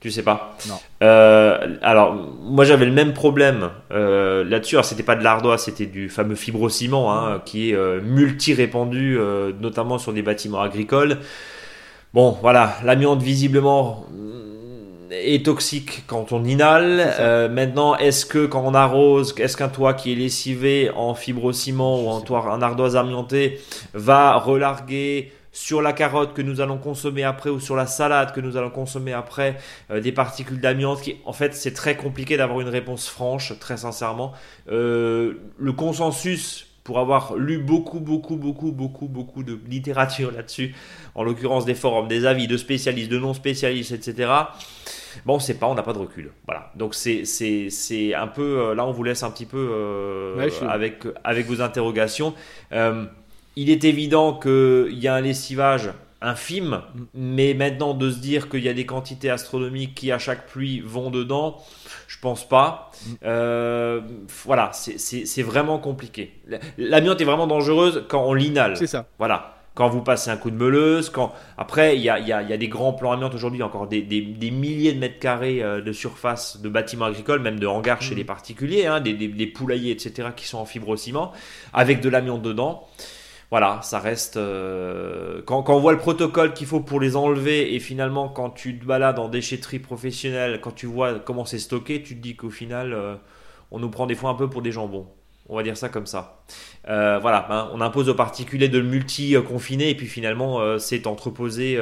Tu sais pas Non. Euh, alors, moi j'avais le même problème euh, là-dessus. Alors, c'était pas de l'ardoise, c'était du fameux fibrociment hein, qui est euh, multi-répandu, notamment sur des bâtiments agricoles. Bon, voilà, l'amiante visiblement mm, est toxique quand on inhale. Maintenant, est-ce que quand on arrose, est-ce qu'un toit qui est lessivé en fibrociment ou en sais toit en ardoise amiantée va relarguer sur la carotte que nous allons consommer après ou sur la salade que nous allons consommer après euh, des particules d'amiante qui en fait c'est très compliqué d'avoir une réponse franche très sincèrement. Euh, le consensus pour avoir lu beaucoup beaucoup beaucoup beaucoup beaucoup de littérature là-dessus en l'occurrence des forums des avis de spécialistes de non spécialistes etc bon c'est pas on n'a pas de recul. Voilà. Donc c'est c'est c'est un peu euh, là on vous laisse un petit peu euh, Ouais, avec avec vos interrogations. Euh, il est évident qu'il y a un lessivage infime, mais maintenant de se dire qu'il y a des quantités astronomiques qui à chaque pluie vont dedans, je pense pas. Euh, voilà, c'est- vraiment compliqué. L'amiante est vraiment dangereuse quand on l'inhale. C'est ça. Voilà. Quand vous passez un coup de meuleuse, quand après il y a, il y a- il y a des grands plans amiante aujourd'hui, encore des, des- des milliers de mètres carrés euh, de surface de bâtiments agricoles, même de hangars chez Mhm. les particuliers, hein, des, des- des poulaillers, etc., qui sont en fibrociment, avec de l'amiante dedans. Voilà, ça reste. euh, quand, quand on voit le protocole qu'il faut pour les enlever, et finalement, quand tu te balades en déchetterie professionnelle, quand tu vois comment c'est stocké, tu te dis qu'au final, euh, on nous prend des fois un peu pour des jambons. On va dire ça comme ça. Euh, voilà, hein, on impose aux particuliers de le multi-confiner, et puis finalement, c'est entreposé.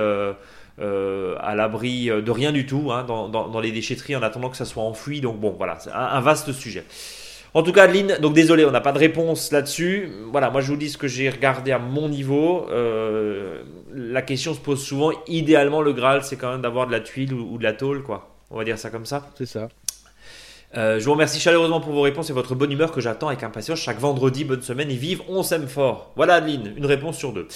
à l'abri de rien du tout hein, dans, dans- les déchetteries en attendant que ça soit enfoui. Donc bon, voilà, c'est un vaste sujet. En tout cas, Adeline, donc désolé, on n'a pas de réponse là-dessus. Voilà, moi je vous dis ce que j'ai regardé à mon niveau. Euh, la question se pose souvent. Idéalement, le Graal, c'est quand même d'avoir de la tuile ou, ou de la tôle, quoi. On va dire ça comme ça. C'est ça. Euh, je vous remercie chaleureusement pour vos réponses et votre bonne humeur que j'attends avec impatience chaque vendredi. Bonne semaine et vive, on s'aime fort. Voilà Adeline, une réponse sur deux.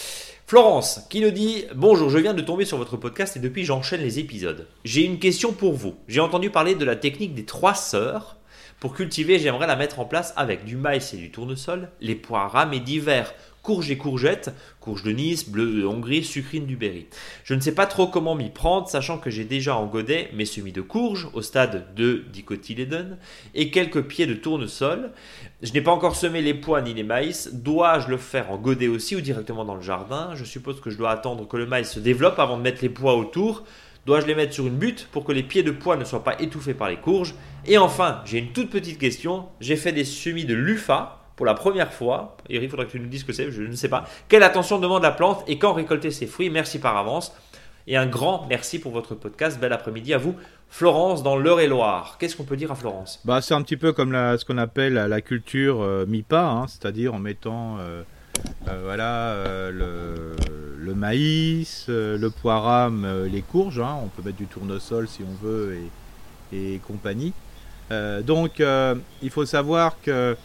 Florence qui nous dit Bonjour, je viens de tomber sur votre podcast et depuis j'enchaîne les épisodes. J'ai une question pour vous. J'ai entendu parler de la technique des trois sœurs. Pour cultiver, j'aimerais la mettre en place avec du maïs et du tournesol, les pois rames et divers courges et courgettes, courges de Nice, bleues de Hongrie, sucrines du Berry. Je ne sais pas trop comment m'y prendre, sachant que j'ai déjà en godet mes semis de courges au stade de dicotylédone et quelques pieds de tournesol. Je n'ai pas encore semé les pois ni les maïs. Dois-je le faire en godet aussi ou directement dans le jardin? Je suppose que je dois attendre que le maïs se développe avant de mettre les pois autour. Dois-je les mettre sur une butte pour que les pieds de pois ne soient pas étouffés par les courges? Et enfin, j'ai une toute petite question. J'ai fait des semis de lufa pour la première fois. Eric, il faudra que tu nous dises ce que c'est, je ne sais pas. Quelle attention demande la plante et quand récolter ses fruits? Merci par avance. Et un grand merci pour votre podcast. Bel après-midi à vous. Florence dans l'Eure-et-Loire. Qu'est-ce qu'on peut dire à Florence? Bah, c'est un petit peu comme ce qu'on appelle la, la culture euh, MIPA, hein, c'est-à-dire en mettant euh, euh, voilà, euh, le, le maïs, euh, le pois rame, euh, les courges. hein, on peut mettre du tournesol si on veut et, compagnie. Euh, donc, il faut savoir que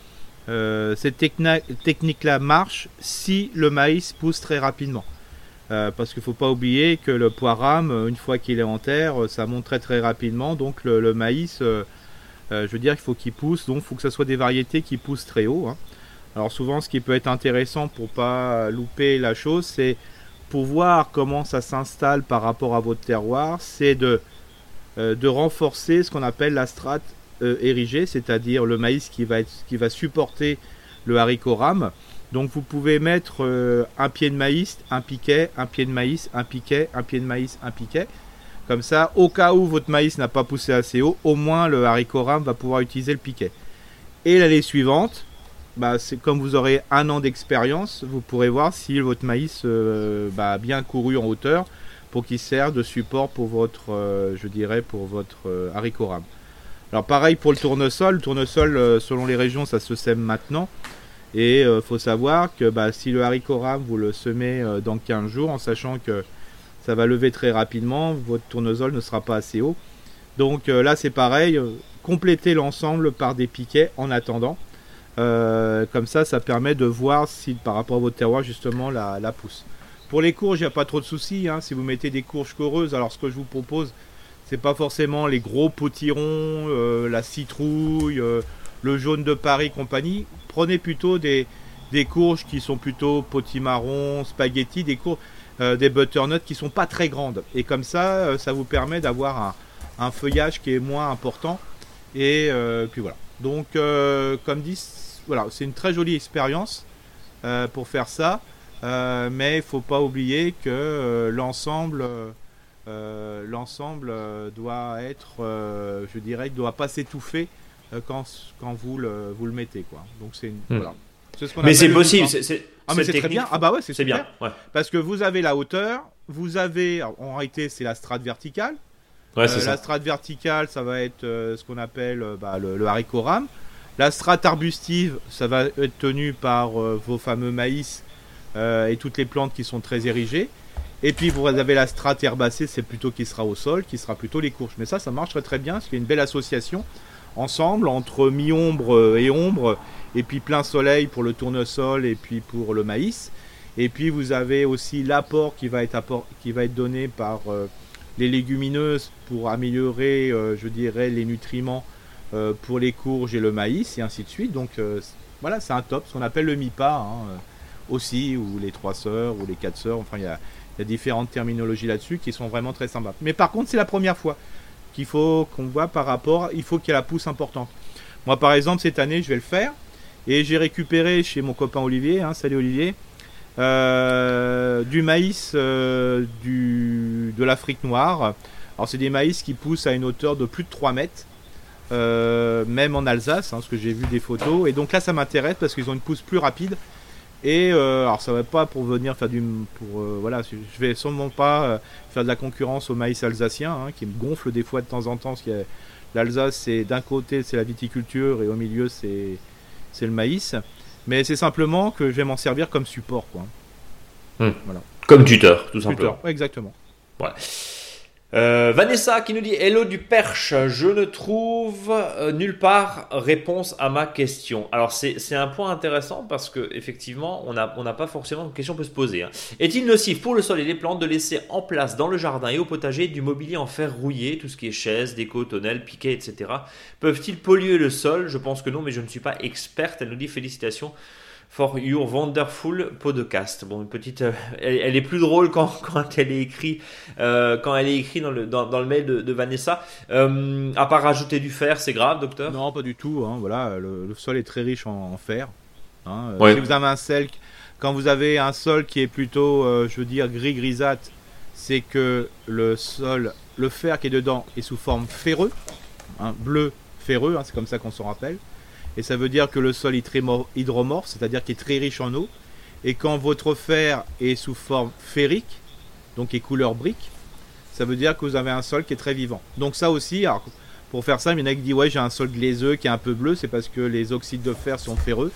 cette technique-là marche si le maïs pousse très rapidement. Parce qu'il ne faut pas oublier que le euh, une fois qu'il est en terre, ça monte très très rapidement. Donc le, maïs, je veux dire qu'il faut qu'il pousse, donc il faut que ce soit des variétés qui poussent très haut. hein. Alors souvent, ce qui peut être intéressant pour pas louper la chose, c'est pour voir comment ça s'installe par rapport à votre terroir, c'est de, euh, renforcer ce qu'on appelle la strate euh, érigée, c'est-à-dire le maïs qui va, être, qui va supporter le haricot rame. Donc vous pouvez mettre euh, un pied de maïs, un piquet, un pied de maïs, un piquet, un pied de maïs, un piquet. Comme ça, au cas où votre maïs n'a pas poussé assez haut, au moins le haricot rame va pouvoir utiliser le piquet. Et l'année suivante, bah, comme vous aurez un an d'expérience, vous pourrez voir si votre maïs euh, bah, a bien couru en hauteur pour qu'il serve de support pour votre, euh, je dirais, pour votre haricot rame. Alors pareil pour le tournesol, le tournesol selon les régions ça se sème maintenant. Et il euh, faut savoir que bah, si le haricot rame, vous le semez euh, dans 15 jours, en sachant que ça va lever très rapidement, votre tournesol ne sera pas assez haut. Donc euh, là, c'est pareil, complétez l'ensemble par des piquets en attendant. Comme ça, ça permet de voir si par rapport à votre terroir, justement, la, pousse. Pour les courges, il n'y a pas trop de soucis. Hein. Si vous mettez des courges coreuses, alors ce que je vous propose, c'est pas forcément les gros potirons, la citrouille, le jaune de Paris, compagnie prenez plutôt des, des courges qui sont plutôt potimarron, spaghetti, des courges, euh, des butternuts qui sont pas très grandes. Et comme ça, euh, ça vous permet d'avoir un, feuillage qui est moins important. Et euh, puis voilà. Donc, comme dit, voilà, c'est une très jolie expérience pour faire ça. mais il faut pas oublier que l'ensemble, l'ensemble doit être, je dirais, doit pas s'étouffer euh, quand, quand vous, le, vous le mettez. Quoi. Donc c'est hmm. voilà. ce mais c'est possible. C'est, ah mais c'est très bien. Ah bah ouais, c'est, bien. Parce que vous avez la hauteur, vous avez en réalité c'est la strate verticale. Ouais, euh, la strate verticale, ça va être euh, ce qu'on appelle bah, le, haricot rame. La strate arbustive, ça va être tenu par vos fameux maïs et toutes les plantes qui sont très érigées. Et puis vous avez la strate herbacée, c'est plutôt qui sera au sol, qui sera plutôt les courges. Mais ça, ça marche très très bien, parce qu'il y a une belle association ensemble, entre mi-ombre et ombre, et puis plein soleil pour le tournesol et puis pour le maïs. Et puis vous avez aussi l'apport qui va être, apport, qui va être donné par euh, les légumineuses pour améliorer, euh, je dirais, les nutriments euh, pour les courges et le maïs, et ainsi de suite. Donc voilà, c'est un top, ce qu'on appelle le MIPA hein, aussi, ou les trois sœurs, ou les quatre sœurs, enfin il y a, y a différentes terminologies là-dessus qui sont vraiment très sympas. Mais par contre, c'est la première fois qu'il faut qu'on voit par rapport, il faut qu'il y ait la pousse importante. Moi par exemple cette année je vais le faire et j'ai récupéré chez mon copain Olivier, hein, salut Olivier, euh, du maïs euh, du, de l'Afrique noire. Alors c'est des maïs qui poussent à une hauteur de plus de 3 mètres. Euh, même en Alsace, hein, parce que j'ai vu des photos. Et donc là, ça m'intéresse parce qu'ils ont une pousse plus rapide. Et alors ça va pas pour venir faire du pour voilà, je vais sûrement pas faire de la concurrence au maïs alsacien hein, qui me gonfle des fois de temps en temps l'Alsace c'est d'un côté c'est la viticulture et au milieu c'est le maïs, mais c'est simplement que je vais m'en servir comme support quoi. Hmm. Voilà. Comme tuteur tout simplement. exactement. Voilà. Euh, Vanessa qui nous dit Hello du Perche, je ne trouve euh, nulle part réponse à ma question. Alors c'est un point intéressant parce que effectivement on n'a on pas forcément une question peut se poser. Hein. Est-il nocif pour le sol et les plantes de laisser en place dans le jardin et au potager du mobilier en fer rouillé, tout ce qui est chaises, déco, tonnelles, piquets, etc. Peuvent-ils polluer le sol? Je pense que non, mais je ne suis pas experte. Elle nous dit félicitations for your wonderful podcast. Bon, une petite, euh, elle, est plus drôle quand, [laughs] quand elle est écrite, euh, quand elle est écrite dans le, dans, dans le mail de, de Vanessa. Euh, à part rajouter du fer, c'est grave, docteur? Non, pas du tout. Hein, voilà, le, sol est très riche en, fer. Hein, Si vous avez un sel, quand vous avez un sol qui est plutôt, je veux dire, gris grisâtre, c'est que le sol, le fer qui est dedans est sous forme ferreux, hein, bleu ferreux, c'est comme ça qu'on s'en rappelle et ça veut dire que le sol est très hydromorphe, c'est-à-dire qu'il est très riche en eau. Et quand votre fer est sous forme ferrique, donc est couleur brique, ça veut dire que vous avez un sol qui est très vivant. Donc ça aussi, alors, pour faire ça, il y en a qui disent ouais j'ai un sol glaiseux qui est un peu bleu, c'est parce que les oxydes de fer sont ferreux.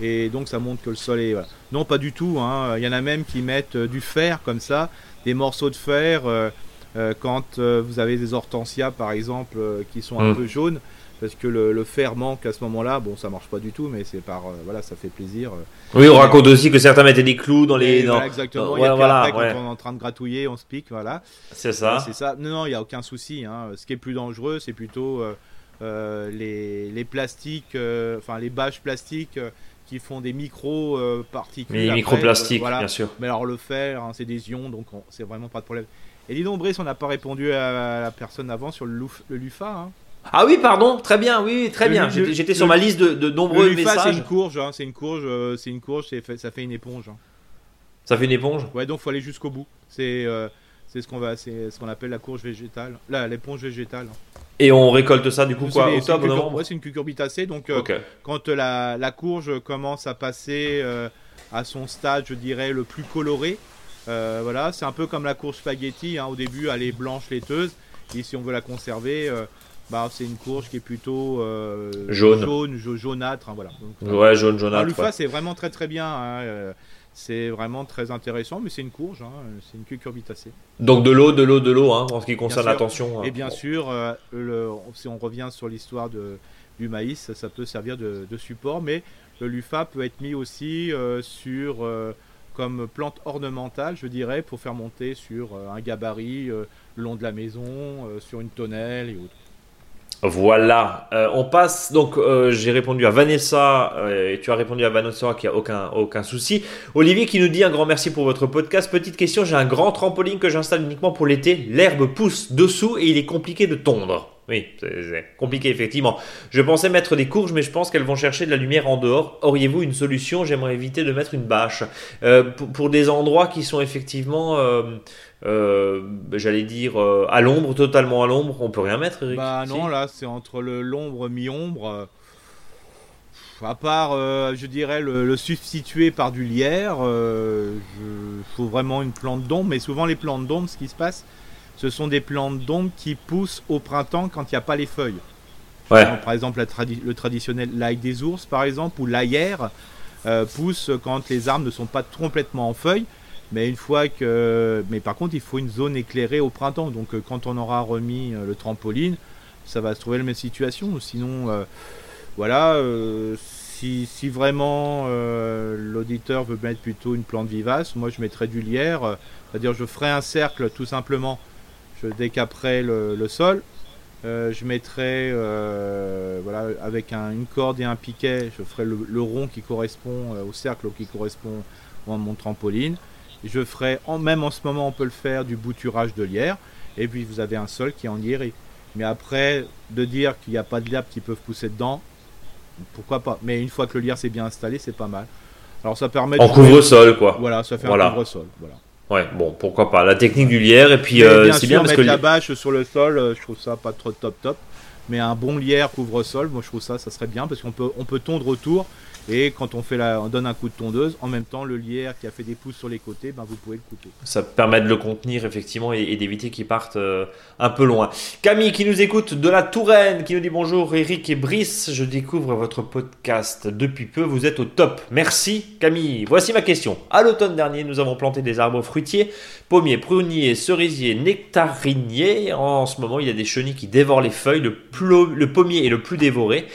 Et donc ça montre que le sol est... Non, pas du tout. Hein. Il y en a même qui mettent euh, du fer comme ça, des morceaux de fer. Euh, euh, quand vous avez des hortensias par exemple qui sont un mmh. peu jaunes, parce que le, fer manque à ce moment-là. Bon, ça marche pas du tout, mais c'est par euh, voilà, ça fait plaisir. Euh. Oui, on raconte aussi que certains mettaient des clous dans les. Dans... exactement. voilà, quand on est en train de gratouiller, on se pique, voilà. C'est ça. C'est ça. Non, non, il y a aucun souci. Hein. Ce qui est plus dangereux, c'est plutôt euh, les, les, plastiques, enfin les bâches plastiques qui font des micro particules. Les microplastiques, bien sûr. Mais alors le fer, hein, c'est des ions, donc c'est vraiment pas de problème. Et dis donc, Brice, on n'a pas répondu à la personne avant sur le, le LUFA. Hein. Ah oui, pardon, très bien, oui, très bien. J'étais sur ma liste de, nombreux messages. C'est une courge, hein, c'est une courge, euh, c'est une courge, ça fait une éponge. Hein. Ça fait une éponge? Ouais, donc faut aller jusqu'au bout. C'est euh, c'est ce qu'on va, c'est ce qu'on appelle la courge végétale, là, l'éponge végétale. Et on récolte ça du coup quoi Octobre, novembre? Ouais, c'est une cucurbitacée. Donc euh, quand la, la, courge commence à passer à son stade, je dirais le plus coloré, voilà, c'est un peu comme la courge spaghetti. Hein, au début, elle est blanche laiteuse. Et si on veut la conserver, bah, c'est une courge qui est plutôt euh, jaune, jaune jaunâtre. Hein, voilà. ouais, jaune, jaunâtre. L'UFA, c'est vraiment très très bien. Hein, euh, c'est vraiment très intéressant, mais c'est une courge, hein, c'est une cucurbitacée. Donc de l'eau, de l'eau, de l'eau, hein, en ce qui concerne l'attention. Et bien sûr, euh, le, si on revient sur l'histoire du maïs, ça peut servir de, support, mais le LUFA peut être mis aussi sur comme plante ornementale, je dirais, pour faire monter sur un gabarit le long de la maison, sur une tonnelle et autres. Voilà, euh, on passe donc. Euh, j'ai répondu à Vanessa euh, et tu as répondu à Vanessa qui a aucun aucun souci. Olivier qui nous dit un grand merci pour votre podcast. Petite question, j'ai un grand trampoline que j'installe uniquement pour l'été. L'herbe pousse dessous et il est compliqué de tondre. Oui, c'est compliqué effectivement. Je pensais mettre des courges, mais je pense qu'elles vont chercher de la lumière en dehors. Auriez-vous une solution? J'aimerais éviter de mettre une bâche pour, pour, des endroits qui sont effectivement euh, j'allais dire euh, à l'ombre, totalement à l'ombre, on peut rien mettre, Eric? Bah non, là c'est entre le l'ombre mi-ombre. À part, euh, je dirais, le, substituer par du lierre, il faut vraiment une plante d'ombre. Mais souvent, les plantes d'ombre, ce qui se passe, ce sont des plantes d'ombre qui poussent au printemps quand il n'y a pas les feuilles. Ouais. par exemple, le traditionnel l'ail des ours, par exemple, ou l'aillère, pousse quand les arbres ne sont pas complètement en feuilles. Mais une fois que, mais par contre, il faut une zone éclairée au printemps. Donc, euh, quand on aura remis euh, le trampoline, ça va se trouver la même situation. Sinon, euh, voilà, si, si, vraiment l'auditeur veut mettre plutôt une plante vivace, moi je mettrais du lierre. C'est-à-dire, je ferai un cercle tout simplement. Je décaperai le, le sol. je mettrai, voilà, avec une corde et un piquet, je ferai le, le rond qui correspond au cercle qui correspond à mon trampoline. Je ferai, en, même en ce moment, on peut le faire du bouturage de lierre. Et puis vous avez un sol qui est en lierre. Mais après, de dire qu'il n'y a pas de lierre qui peuvent pousser dedans, pourquoi pas? Mais une fois que le lierre s'est bien installé, c'est pas mal. Alors ça permet. En couvre-sol, quoi. Voilà, ça fait un couvre-sol. Voilà. Ouais, bon, pourquoi pas. La technique du lierre, et puis euh, c'est bien parce mettre que. la bâche sur le sol, euh, je trouve ça pas trop top top. Mais un bon lierre couvre-sol, moi je trouve ça, ça serait bien parce qu'on peut, on peut tondre autour et quand on, fait la, on donne un coup de tondeuse, en même temps, le lierre qui a fait des pouces sur les côtés, ben, vous pouvez le couper. Ça permet de le contenir effectivement et, d'éviter qu'il parte euh, un peu loin. Camille qui nous écoute de la Touraine, qui nous dit bonjour Eric et Brice, je découvre votre podcast depuis peu, vous êtes au top. Merci Camille. Voici ma question. À l'automne dernier, nous avons planté des arbres fruitiers, pommiers, pruniers, cerisiers, nectariniers. En ce moment, il y a des chenilles qui dévorent les feuilles. Le, le pommier est le plus dévoré.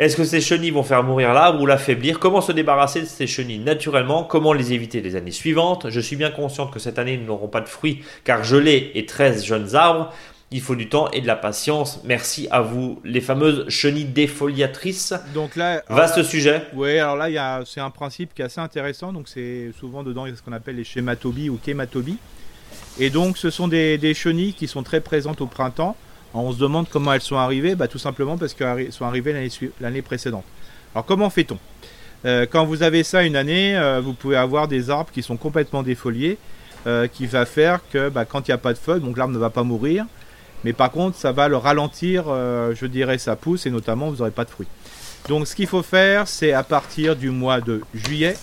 Est-ce que ces chenilles vont faire mourir l'arbre ou l'affaiblir? Comment se débarrasser de ces chenilles? Naturellement Comment les éviter les années suivantes? Je suis bien consciente que cette année nous n'aurons pas de fruits car l'ai et 13 jeunes arbres. Il faut du temps et de la patience. Merci à vous, les fameuses chenilles défoliatrices. Donc là, vaste sujet. Oui, alors là, c'est un principe qui est assez intéressant. Donc c'est souvent dedans il y a ce qu'on appelle les schématobies ou kématobies. Et donc ce sont des chenilles qui sont très présentes au printemps on se demande comment elles sont arrivées, bah, tout simplement parce qu'elles sont arrivées l'année précédente. Alors comment fait-on? Euh, Quand vous avez ça une année, euh, vous pouvez avoir des arbres qui sont complètement défoliés, euh, qui va faire que bah, quand il n'y a pas de feuilles, donc l'arbre ne va pas mourir, mais par contre ça va le ralentir, je dirais, sa pousse et notamment vous n'aurez pas de fruits. Donc ce qu'il faut faire, c'est à partir du mois de juillet,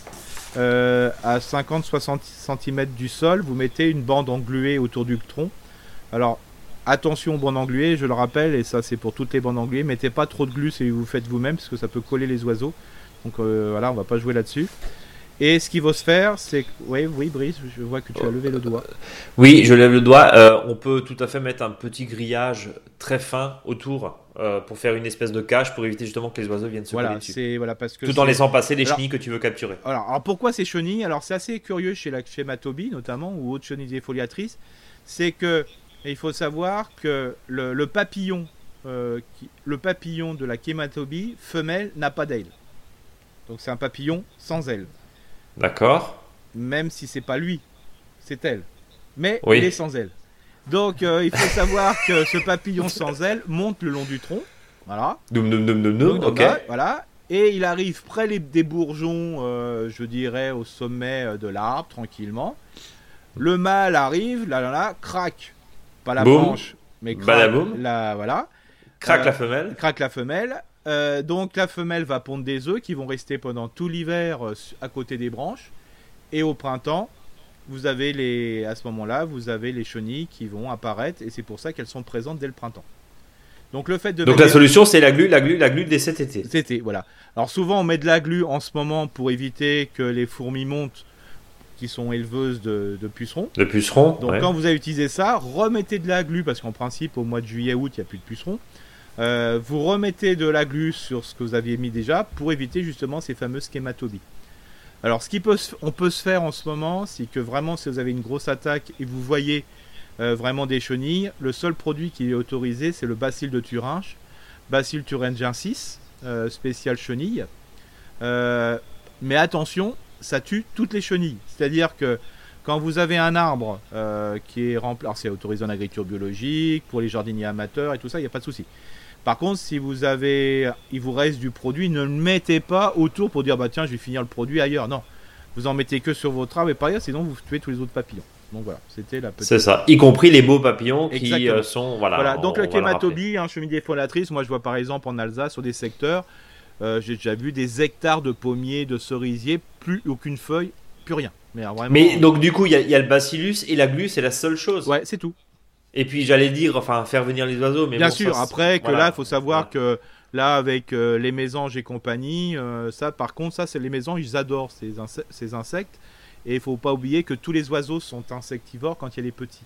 à 50-60 cm du sol, vous mettez une bande engluée autour du tronc. Alors Attention aux bandes engluées, je le rappelle, et ça c'est pour toutes les bandes engluées, mettez pas trop de glu si vous faites vous-même, parce que ça peut coller les oiseaux. Donc euh, voilà, on va pas jouer là-dessus. Et ce qu'il va se faire, c'est oui, oui, Brice, je vois que tu as levé le doigt. Oui, je lève le doigt. Euh, on peut tout à fait mettre un petit grillage très fin autour euh, pour faire une espèce de cage pour éviter justement que les oiseaux viennent se voilà, coller dessus. Voilà, parce que tout en laissant passer les chenilles que tu veux capturer. Alors, alors pourquoi ces chenilles? Alors c'est assez curieux chez la Chématobie notamment ou autres chenilles défoliatrices, c'est que et il faut savoir que le, papillon, euh, le papillon de la kématobie femelle n'a pas d'aile. Donc c'est un papillon sans aile. D'accord. Même si c'est pas lui, c'est elle. Mais il est sans aile. Donc euh, il faut savoir que ce papillon sans ailes monte le long du tronc. Voilà. Doum, doum, doum, doum, doum, ok. Voilà. Et il arrive près les- des bourgeons, euh, je dirais, au sommet de l'arbre, tranquillement. Le mâle arrive, là, là, là, craque. Pas la branche, mais craque. La, voilà. Craque Euh, la femelle. craque la femelle. Euh, donc la femelle va pondre des œufs qui vont rester pendant tout l'hiver euh, à côté des branches. Et au printemps, vous avez les, à ce moment-là, vous avez les chenilles qui vont apparaître et c'est pour ça qu'elles sont présentes dès le printemps. Donc le fait de Donc la solution, c'est la glu, la glu, la glu dès cet été. des- C'était voilà. Alors souvent on met de la glu en ce moment pour éviter que les fourmis montent, qui sont éleveuses de, de pucerons. Le puceron. Donc ouais. quand vous avez utilisé ça, remettez de la glu parce qu'en principe au mois de juillet-août il n'y a plus de pucerons. Euh, vous remettez de la glu sur ce que vous aviez mis déjà pour éviter justement ces fameuses schématobies. Alors ce qui peut se- on peut se faire en ce moment, c'est que vraiment si vous avez une grosse attaque et vous voyez euh, vraiment des chenilles, le seul produit qui est autorisé c'est le bacille de Thuringe, Bacille thuringiensis, euh, spécial chenille. Euh, mais attention, ça tue toutes les chenilles. C'est-à-dire que quand vous avez un arbre euh, qui est rempli, alors c'est autorisé en agriculture biologique, pour les jardiniers amateurs et tout ça, il n'y a pas de souci. Par contre, si vous avez, il vous reste du produit, ne le mettez pas autour pour dire bah tiens, je vais finir le produit ailleurs. Non, vous en mettez que sur votre arbre et par ailleurs, sinon vous tuez tous les autres papillons. Donc voilà, c'était la petite. C'est ça. Y compris les beaux papillons qui euh, sont. Voilà. Voilà, on- donc on le chématobie, hein, chenille défollatrice, moi je vois par exemple en Alsace sur des secteurs, euh, j'ai déjà vu des hectares de pommiers, de cerisiers, plus aucune feuille, plus rien. Mais alors, vraiment, Mais donc du coup, il y, a- il y a le bacillus et la glu, c'est la seule chose. ouais, c'est tout. Et puis j'allais dire, enfin, faire venir les oiseaux, mais Bien bon, sûr, ça, après que voilà. là, il faut savoir que là, avec euh, les mésanges et compagnie, euh, ça par contre, ça c'est les mésanges, ils adorent ces, insectes- ces insectes. Et il faut pas oublier que tous les oiseaux sont insectivores quand il y a les petits.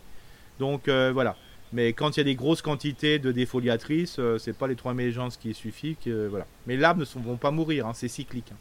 Donc euh, voilà. Mais quand il y a des grosses quantités de défoliatrices, euh, c'est pas les trois mésanges qui suffit. Que, voilà. Mais l'arbre ne sont- vont pas mourir, hein, c'est cyclique. hein.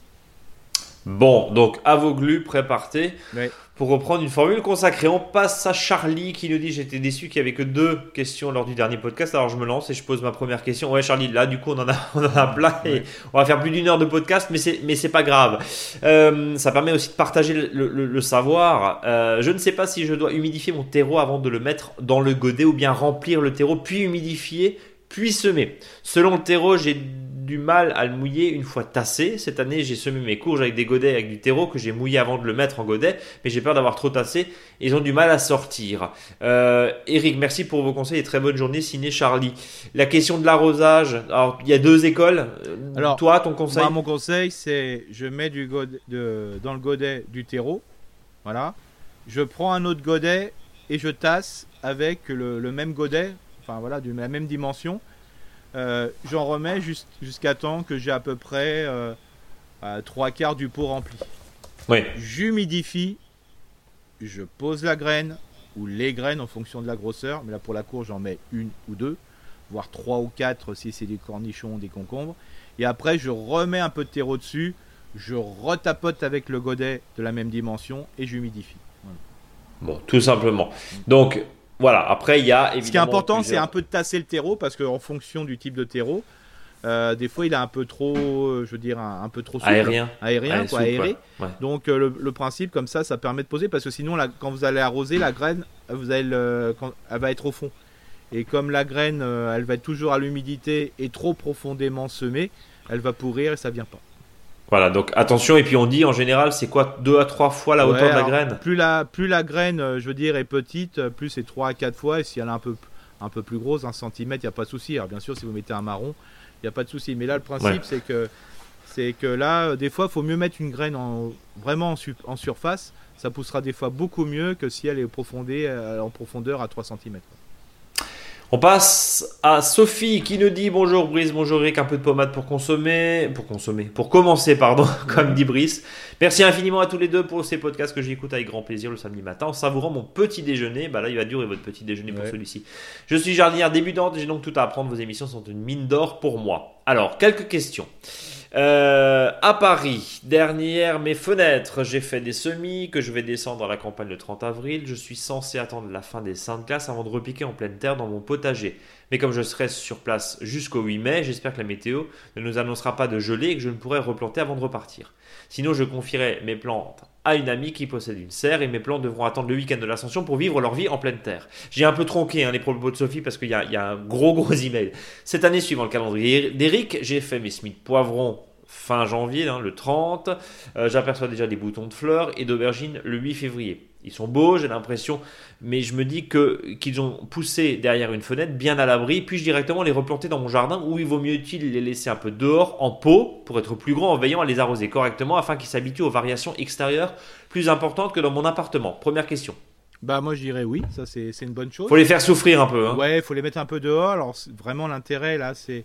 Bon, donc à vos glus, préparez. Ouais. Pour reprendre une formule consacrée, on passe à Charlie qui nous dit J'étais déçu qu'il n'y avait que deux questions lors du dernier podcast. Alors je me lance et je pose ma première question. Ouais, Charlie, là, du coup, on en a, [laughs] on en a plein et on va faire plus d'une heure de podcast, mais c'est, mais c'est pas grave. Euh, ça permet aussi de partager le, le- le savoir. Euh, je ne sais pas si je dois humidifier mon terreau avant de le mettre dans le godet ou bien remplir le terreau, puis humidifier, puis semer. Selon le terreau, j'ai du mal à le mouiller une fois tassé. Cette année, j'ai semé mes courges avec des godets avec du terreau que j'ai mouillé avant de le mettre en godet, mais j'ai peur d'avoir trop tassé. Ils ont du mal à sortir. Euh, Eric, merci pour vos conseils et très bonne journée. Signé Charlie. La question de l'arrosage. Alors, il y a deux écoles. Euh, Alors, toi, ton conseil Moi, mon conseil, c'est je mets du godet, de- dans le godet du terreau. Voilà. Je prends un autre godet et je tasse avec le, le même godet, enfin voilà, de la même dimension. Euh, J'en remets jus- jusqu'à temps que j'ai à peu près euh, trois quarts du pot rempli. Oui. J'humidifie, je pose la graine ou les graines en fonction de la grosseur. Mais là, pour la courge, j'en mets une ou deux, voire trois ou quatre si c'est des cornichons, des concombres. Et après, je remets un peu de terreau dessus, je retapote avec le godet de la même dimension et j'humidifie. Voilà. Bon, tout simplement. Donc, voilà. Après, il y a évidemment. Ce qui est important, c'est un peu de tasser le terreau parce qu'en fonction du type de terreau, euh, des fois il est un peu trop, euh, je veux dire, un, un peu trop souple. aérien. Aérien, quoi, souple, aéré. ouais. Ouais. Donc euh, le, le principe comme ça, ça permet de poser parce que sinon, la- quand vous allez arroser la graine, vous allez le- quand- elle va être au fond. Et comme la graine, euh, elle va être toujours à l'humidité et trop profondément semée, elle va pourrir et ça vient pas. Voilà, donc attention, et puis on dit en général, c'est quoi Deux à trois fois la Ouais, hauteur de la graine Plus la, plus la graine, euh, je veux dire, est petite, euh, plus c'est 3 à 4 fois. Et si elle est un peu, un peu plus grosse, un centimètre, il n'y a pas de souci. Alors bien sûr, si vous mettez un marron, il n'y a pas de souci. Mais là, le principe, Ouais. c'est que, c'est que là, euh, des fois, il faut mieux mettre une graine en, vraiment en, su- en surface. Ça poussera des fois beaucoup mieux que si elle est profondée, en profondeur à 3 cm. On passe à Sophie qui nous dit bonjour Brice, bonjour Eric, un peu de pommade pour consommer, pour consommer, pour commencer pardon, [laughs] comme dit Brice. Merci infiniment à tous les deux pour ces podcasts que j'écoute avec grand plaisir le samedi matin en savourant mon petit déjeuner. Bah là il va durer votre petit déjeuner pour Ouais. celui-ci. Je suis jardinière débutante, j'ai donc tout à apprendre. Vos émissions sont une mine d'or pour moi. Alors quelques questions. Euh, à Paris, dernière mes fenêtres, j'ai fait des semis que je vais descendre à la campagne le 30 avril. Je suis censé attendre la fin des saintes classes avant de repiquer en pleine terre dans mon potager. Mais comme je serai sur place jusqu'au 8 mai, j'espère que la météo ne nous annoncera pas de gelée et que je ne pourrai replanter avant de repartir. Sinon, je confierai mes plantes à une amie qui possède une serre et mes plantes devront attendre le week-end de l'ascension pour vivre leur vie en pleine terre. J'ai un peu tronqué hein, les propos de Sophie parce qu'il y, y, a un gros gros [laughs] email. Cette année, suivant le calendrier d'Eric, j'ai fait mes Smith poivrons fin janvier, hein, le 30. Euh, J'aperçois déjà des boutons de fleurs et d'aubergines le 8 février. Ils sont beaux, j'ai l'impression, mais je me dis que qu'ils ont poussé derrière une fenêtre, bien à l'abri. Puis-je directement les replanter dans mon jardin où il vaut mieux utile les laisser un peu dehors, en pot, pour être plus grands, en veillant à les arroser correctement afin qu'ils s'habituent aux variations extérieures plus importantes que dans mon appartement? Première question. Bah moi je dirais oui, ça c'est une bonne chose. Faut les faire souffrir un peu. Hein. Ouais, faut les mettre un peu dehors. Alors vraiment l'intérêt là, c'est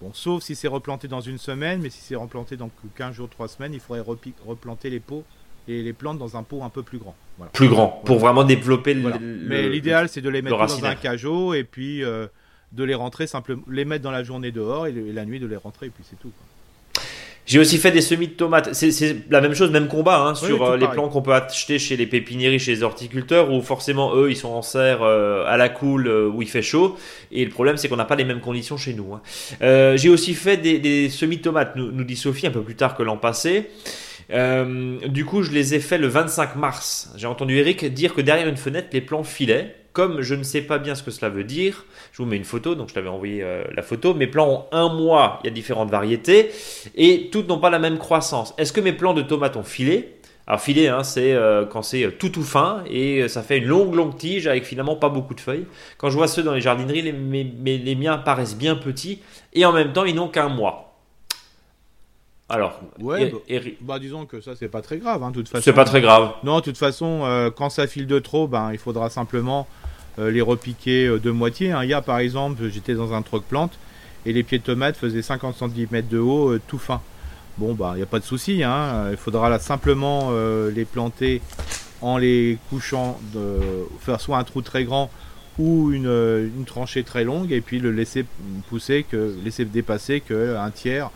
bon, sauf si c'est replanté dans une semaine, mais si c'est replanté dans 15 jours, 3 semaines, il faudrait replanter les pots et les plantes dans un pot un peu plus grand. Voilà. Plus grand, pour vraiment développer voilà. le. Mais l'idéal, c'est de les mettre dans un cajot et puis euh, de les rentrer simplement, les mettre dans la journée dehors et, la nuit de les rentrer et puis c'est tout. Quoi. J'ai aussi fait des semis de tomates. C'est la même chose, même combat hein, sur euh, les plants qu'on peut acheter chez les pépiniéries, chez les horticulteurs, où forcément eux ils sont en serre euh, à la cool euh, où il fait chaud. Et le problème c'est qu'on n'a pas les mêmes conditions chez nous. Hein. J'ai aussi fait des, des, semis de tomates, nous, nous, dit Sophie, un peu plus tard que l'an passé. Du coup, je les ai fait le 25 mars. J'ai entendu Eric dire que derrière une fenêtre, les plants filaient. Comme je ne sais pas bien ce que cela veut dire, je vous mets une photo, donc je t'avais envoyé euh, la photo. Mes plants ont un mois, il y a différentes variétés, et toutes n'ont pas la même croissance. Est-ce que mes plants de tomates ont filé? Alors filet, hein, c'est euh, quand c'est tout tout fin et ça fait une longue longue tige avec finalement pas beaucoup de feuilles. Quand je vois ceux dans les jardineries, mes, les miens paraissent bien petits et en même temps ils n'ont qu'un mois. Alors, ouais, et, et, bah, disons que ça c'est pas très grave, hein, de toute façon. C'est pas très grave. Non, de toute façon, euh, quand ça file de trop, ben il faudra simplement euh, les repiquer euh, de moitié. Hein. Hier, par exemple, j'étais dans un troc plante et les pieds de tomates faisaient 50 cm de haut, tout fin. Bon, bah, il n'y a pas de souci. Hein. Il faudra là simplement les planter en les couchant, de faire soit un trou très grand ou une, une, tranchée très longue et puis le laisser pousser, que laisser dépasser que un tiers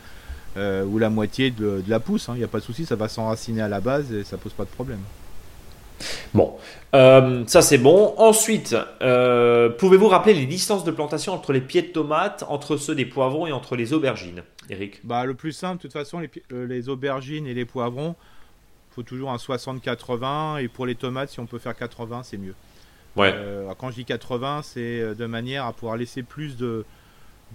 euh, ou la moitié de, de la pousse. Il hein. n'y a pas de souci, ça va s'enraciner à la base et ça pose pas de problème. Bon, euh, ça c'est bon. Ensuite, euh, pouvez-vous rappeler les distances de plantation entre les pieds de tomates, entre ceux des poivrons et entre les aubergines, Eric? Bah le plus simple, de toute façon, les, euh, les aubergines et les poivrons, faut toujours un 60-80 et pour les tomates, si on peut faire 80, c'est mieux. Ouais. Euh, quand je dis 80, c'est de manière à pouvoir laisser plus de,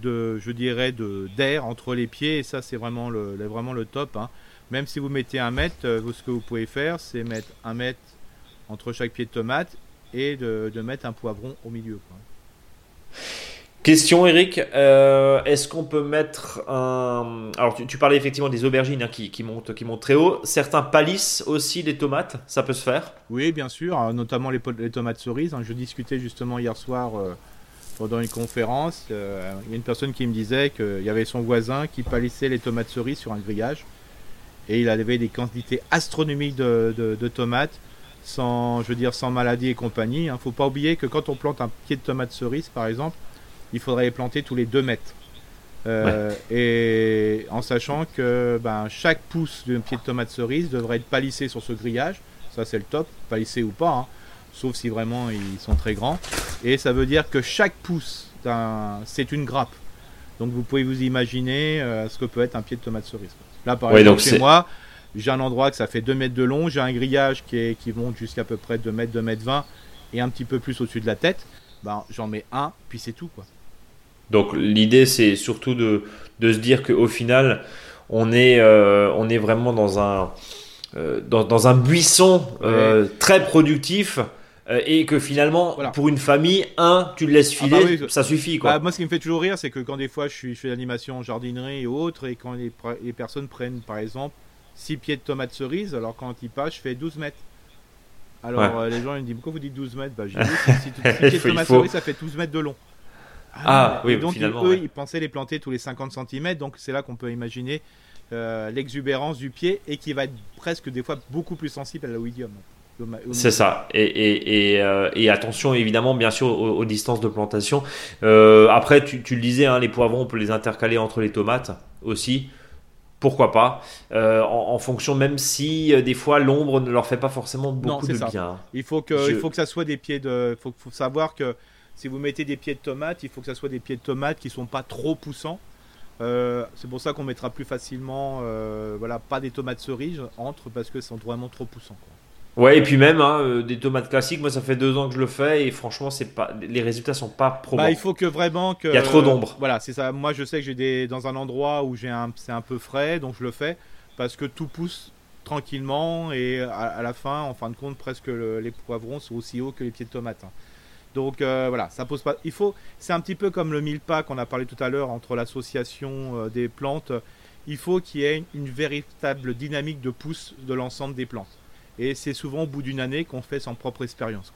de je dirais, de d'air entre les pieds et ça c'est vraiment le, vraiment le top. Hein. Même si vous mettez un mètre, ce que vous pouvez faire, c'est mettre un mètre entre chaque pied de tomate et de, de mettre un poivron au milieu. Quoi. Question Eric, euh, est-ce qu'on peut mettre un... Alors tu, tu parlais effectivement des aubergines hein, qui, qui, montent, qui montent très haut, certains palissent aussi des tomates, ça peut se faire? Oui bien sûr, notamment les, les tomates cerises. Je discutais justement hier soir euh, pendant une conférence, euh, il y a une personne qui me disait qu'il y avait son voisin qui palissait les tomates cerises sur un grillage et il avait des quantités astronomiques de, de, de tomates sans, je veux dire, sans maladie et compagnie. Il hein. ne faut pas oublier que quand on plante un pied de tomate cerise, par exemple, il faudrait les planter tous les 2 mètres. Euh, ouais. Et en sachant que ben, chaque pouce d'un pied de tomate cerise devrait être palissé sur ce grillage. Ça, c'est le top, palissé ou pas, hein, sauf si vraiment ils sont très grands. Et ça veut dire que chaque pouce, c'est une grappe. Donc vous pouvez vous imaginer euh, ce que peut être un pied de tomate cerise. Là, par ouais, exemple, chez moi, j'ai un endroit que ça fait 2 mètres de long, j'ai un grillage qui, est, qui monte jusqu'à peu près 2 mètres, 2 mètres 20 et un petit peu plus au-dessus de la tête. Ben, j'en mets un, puis c'est tout. quoi. Donc l'idée c'est surtout de, de, se dire qu'au final on est, euh, on est vraiment dans un, euh, dans, dans, un buisson ouais. très productif et que finalement voilà. pour une famille un tu le laisses filer ah bah oui, ça suffit quoi. Bah, moi ce qui me fait toujours rire c'est que quand des fois je, suis, je fais l'animation en jardinerie et autres et quand les, les personnes prennent par exemple 6 pieds de tomates cerises, alors quand il passe, je fais 12 mètres. Alors ouais. euh, les gens ils me disent pourquoi vous dites 12 mètres? Bah j'ai [laughs] dit si, si, 6 pieds de tomates cerises ça fait 12 mètres de long. Ah, ah oui, donc finalement, eux ouais. ils pensaient les planter tous les 50 cm, donc c'est là qu'on peut imaginer euh, l'exubérance du pied et qui va être presque des fois beaucoup plus sensible à l'oïdium. C'est ça. Et, et, et, euh, et, attention, évidemment, bien sûr, aux, aux distances de plantation. Euh, après, tu, tu, le disais, hein, les poivrons, on peut les intercaler entre les tomates aussi pourquoi pas, euh, en, en, fonction, même si euh, des fois l'ombre ne leur fait pas forcément beaucoup non, de ça. bien. Il faut que, Je... il faut que ça soit des pieds de. Il faut, faut, savoir que si vous mettez des pieds de tomates, il faut que ça soit des pieds de tomates qui sont pas trop poussants. Euh, c'est pour ça qu'on mettra plus facilement, euh, voilà, pas des tomates cerises entre parce que sont vraiment trop poussants. Quoi. Ouais, et puis même hein, euh, des tomates classiques, moi ça fait deux ans que je le fais et franchement, c'est pas, les résultats sont pas probants. Bah, il faut que vraiment que. Il y a trop d'ombre. voilà, c'est ça. Moi, je sais que j'ai des dans un endroit où j'ai un, c'est un peu frais, donc je le fais parce que tout pousse tranquillement et à, à la fin, en fin de compte, presque le- les poivrons sont aussi hauts que les pieds de tomates. hein. Donc euh, voilà, ça pose pas. Il faut. C'est un petit peu comme le mille pas qu'on a parlé tout à l'heure entre l'association euh, des plantes. Il faut qu'il y ait une, une véritable dynamique de pousse de l'ensemble des plantes. Et c'est souvent au bout d'une année qu'on fait son propre expérience.